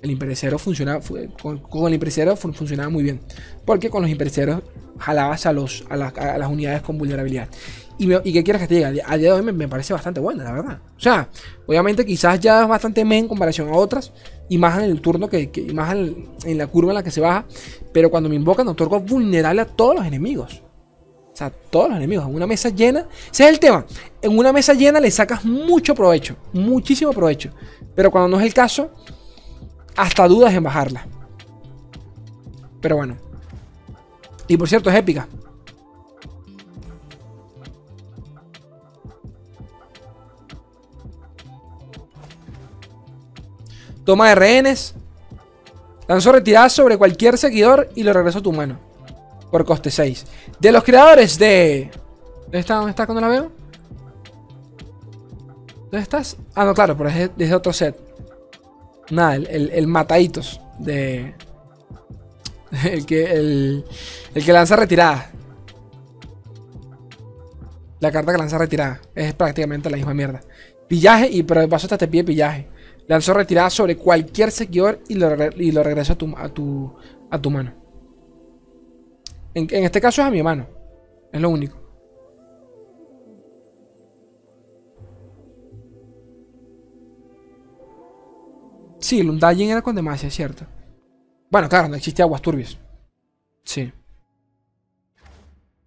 El imperecedero funcionaba. Con, el imperecedero funcionaba muy bien. Porque con los imperecederos jalabas a, los, a, las unidades con vulnerabilidad. Y, y qué quieres que te diga, a día de hoy me, parece bastante buena, la verdad. O sea, obviamente quizás ya es bastante men en comparación a otras. Y más en el turno que, que más en, la curva en la que se baja. Pero cuando me invocan, otorgo vulnerable a todos los enemigos. O sea, todos los enemigos. En una mesa llena. Ese es el tema. En una mesa llena le sacas mucho provecho. Muchísimo provecho. Pero cuando no es el caso, hasta dudas en bajarla. Pero bueno. Y por cierto, es épica. Toma de rehenes. Lanzó retiradas sobre cualquier seguidor y lo regresó a tu mano. Por coste 6. De los creadores de... ¿Dónde está? ¿Dónde está cuando la veo? ¿Dónde estás? Ah, no, claro, pero es desde otro set. Nada, el, el, mataditos de... El que, el, el que lanza retirada. La carta que lanza retirada. Es prácticamente la misma mierda. Pillaje y pero de paso hasta te pide pillaje. Lanzó retirada sobre cualquier seguidor y lo, y lo regresa a tu, a tu, a tu mano. En, en, este caso es a mi mano. Es lo único. Sí, el Undalling era con Demacia, es cierto. Bueno, claro, no existe aguas turbias. Sí.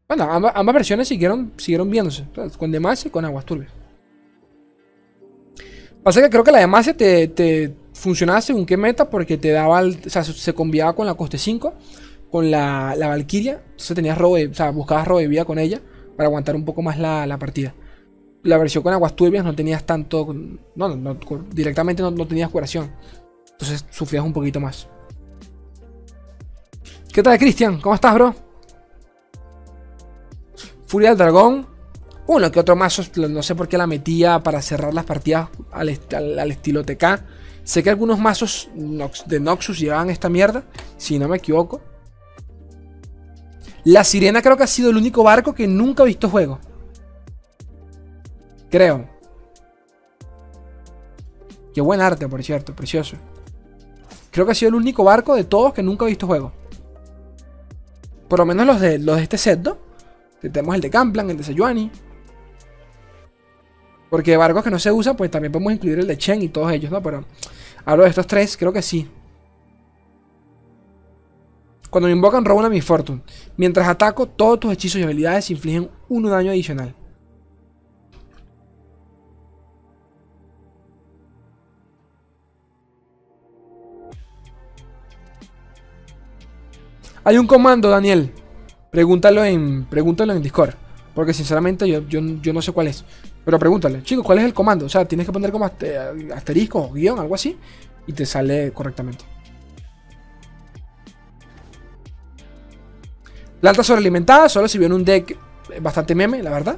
Bueno, ambas, versiones siguieron, siguieron viéndose. Con Demacia y con aguas turbias. Pasa que creo que la Demacia te, te funcionaba según qué meta porque te daba, o sea, se combinaba con la coste 5, con la, la Valkyria. Entonces tenías robo o sea, buscabas robo de vida con ella para aguantar un poco más la, la partida. La versión con aguas turbias no tenías tanto. No, directamente no, no, tenías curación. Entonces sufrías un poquito más. ¿Qué tal, Cristian? ¿Cómo estás, bro? Furia del Dragón. Uno que otro mazo, no sé por qué la metía para cerrar las partidas al, estilo TK. Sé que algunos mazos de Noxus llevaban esta mierda, si no me equivoco. La Sirena creo que ha sido el único barco que nunca he visto juego. Creo. Qué buen arte, por cierto, precioso. Creo que ha sido el único barco de todos que nunca he visto juego. Por lo menos los de, los de este set, ¿no? Tenemos el de Camplan, el de Sejuani. Porque barcos que no se usan, pues también podemos incluir el de Chen y todos ellos, ¿no? Pero hablo de estos tres, creo que sí. Cuando me invocan, robo una mi Fortune. Mientras ataco, todos tus hechizos y habilidades infligen un daño adicional. Hay un comando, Daniel. Pregúntalo en, pregúntalo en Discord. Porque sinceramente yo, yo, no sé cuál es. Pero pregúntale, chicos, ¿cuál es el comando? O sea, tienes que poner como asterisco o guion, algo así. Y te sale correctamente. Planta sobrealimentada solo se vio en un deck bastante meme, la verdad.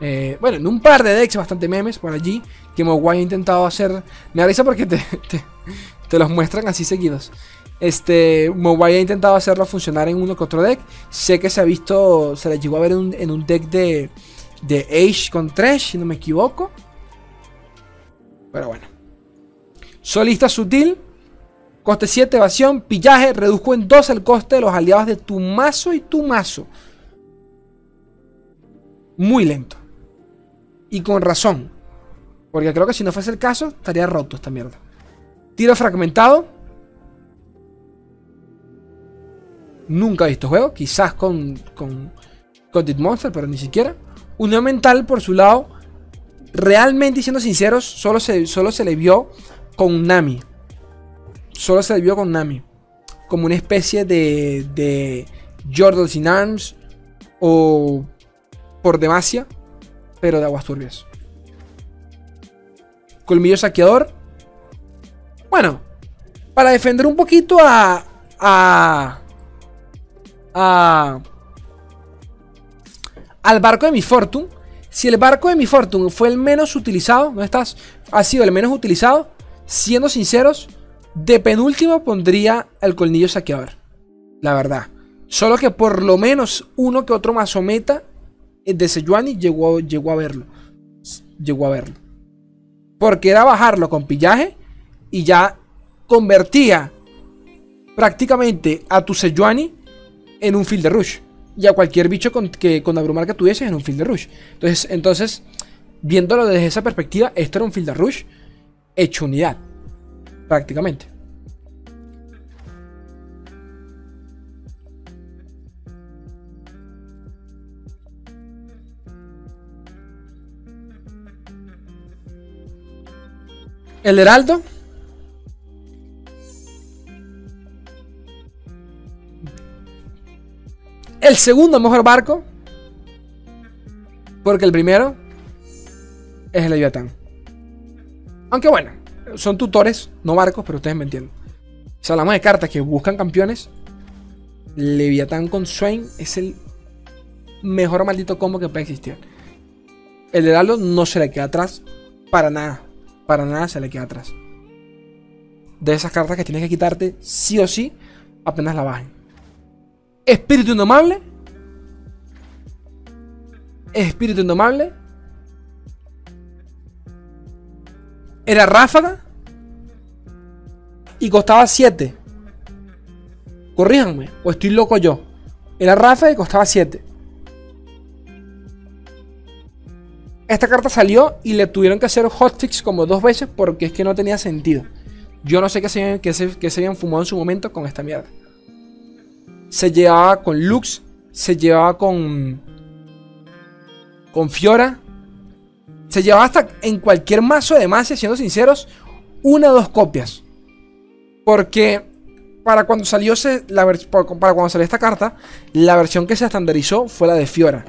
Eh, bueno, en un par de decks bastante memes por allí. Que Mogwai ha intentado hacer. Me avisa porque te, te los muestran así seguidos. Este, Mobile ha intentado hacerlo funcionar en uno que otro deck. Sé que se ha visto, se le llegó a ver en un, deck de, de Age con Trash, si no me equivoco. Pero bueno. Solista sutil. Coste 7, evasión, pillaje. Redujo en 2 el coste de los aliados de tu mazo y tu mazo. Muy lento. Y con razón. Porque creo que si no fuese el caso, estaría roto esta mierda. Tiro fragmentado. Nunca he visto juego, quizás con, con, con Monster, pero ni siquiera. Unión Mental, por su lado, realmente siendo sinceros, solo se, solo se le vio con Nami. Solo se le vio con Nami. Como una especie de, de Jordals in Arms o por Demacia, pero de aguas turbias. Colmillo saqueador. Bueno, para defender un poquito a. a. a. al barco de mi Fortune. Si el barco de mi Fortune fue el menos utilizado, ¿no estás? Ha sido el menos utilizado. Siendo sinceros, de penúltimo pondría el colmillo saqueador. La verdad. Solo que por lo menos uno que otro mazometa de Sejuani llegó, llegó a verlo. Llegó a verlo. Porque era bajarlo con pillaje y ya convertía prácticamente a tu Sejuani en un field de rush. Y a cualquier bicho con, que, con abrumar que tuvieses en un field de rush. Entonces, entonces, viéndolo desde esa perspectiva, esto era un field de rush hecho unidad. Prácticamente. El Heraldo. El segundo mejor barco. Porque el primero es el Leviatán. Aunque bueno, son tutores, no barcos, pero ustedes me entienden. Si hablamos de cartas que buscan campeones, Leviatán con Swain es el mejor maldito combo que puede existir. El Heraldo no se le queda atrás para nada para nada se le queda atrás. De esas cartas que tienes que quitarte sí o sí apenas la bajen. Espíritu indomable. Espíritu indomable. Era ráfaga. Y costaba 7. Corríjanme. O estoy loco yo. Era ráfaga y costaba 7. Esta carta salió y le tuvieron que hacer hotfix como dos veces porque es que no tenía sentido. Yo no sé qué se, qué se, qué se habían fumado en su momento con esta mierda. Se llevaba con Lux, se llevaba con. con Fiora. Se llevaba hasta en cualquier mazo de Masia, siendo sinceros, una o dos copias. Porque para cuando salió la para cuando salió esta carta, la versión que se estandarizó fue la de Fiora.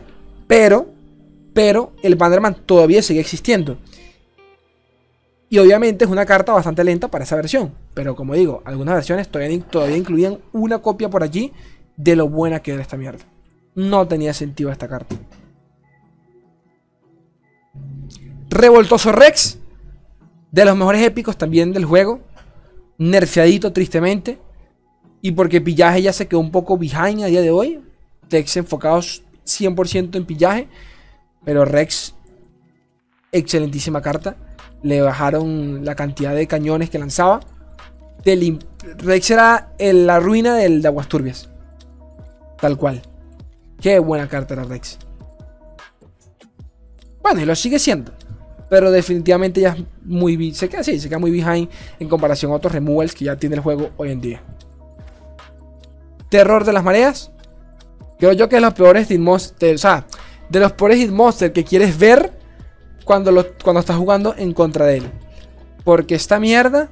Pero pero el Bannerman todavía sigue existiendo. Y obviamente es una carta bastante lenta para esa versión. Pero como digo, algunas versiones todavía, todavía incluían una copia por allí de lo buena que era esta mierda. No tenía sentido esta carta. Revoltoso Rex. De los mejores épicos también del juego. Nerfeadito tristemente. Y porque pillaje ya se quedó un poco behind a día de hoy. Decks enfocados 100% en pillaje. Pero Rex, excelentísima carta. Le bajaron la cantidad de cañones que lanzaba. Rex era la ruina del de Aguas Turbias. Tal cual. Qué buena carta era Rex. Bueno, y lo sigue siendo. Pero definitivamente ya es muy. Se queda, se queda muy behind en comparación a otros removals que ya tiene el juego hoy en día. Terror de las mareas. Creo yo que es los peores de, O sea, de los peores Hitmonster que quieres ver cuando, cuando estás jugando en contra de él. Porque esta mierda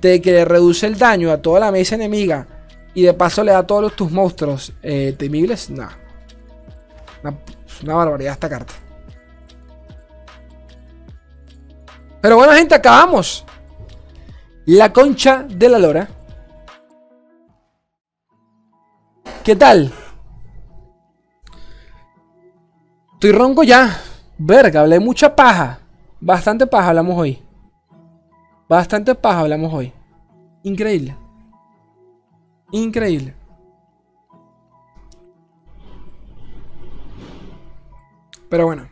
de que le reduce el daño a toda la mesa enemiga y de paso le da a todos tus monstruos eh, temibles, nada. Una, una barbaridad esta carta. Pero bueno, gente, acabamos. La concha de la lora. ¿Qué tal? Estoy ronco ya. Verga, hablé mucha paja. Bastante paja hablamos hoy. Bastante paja hablamos hoy. Increíble. Increíble. Pero bueno.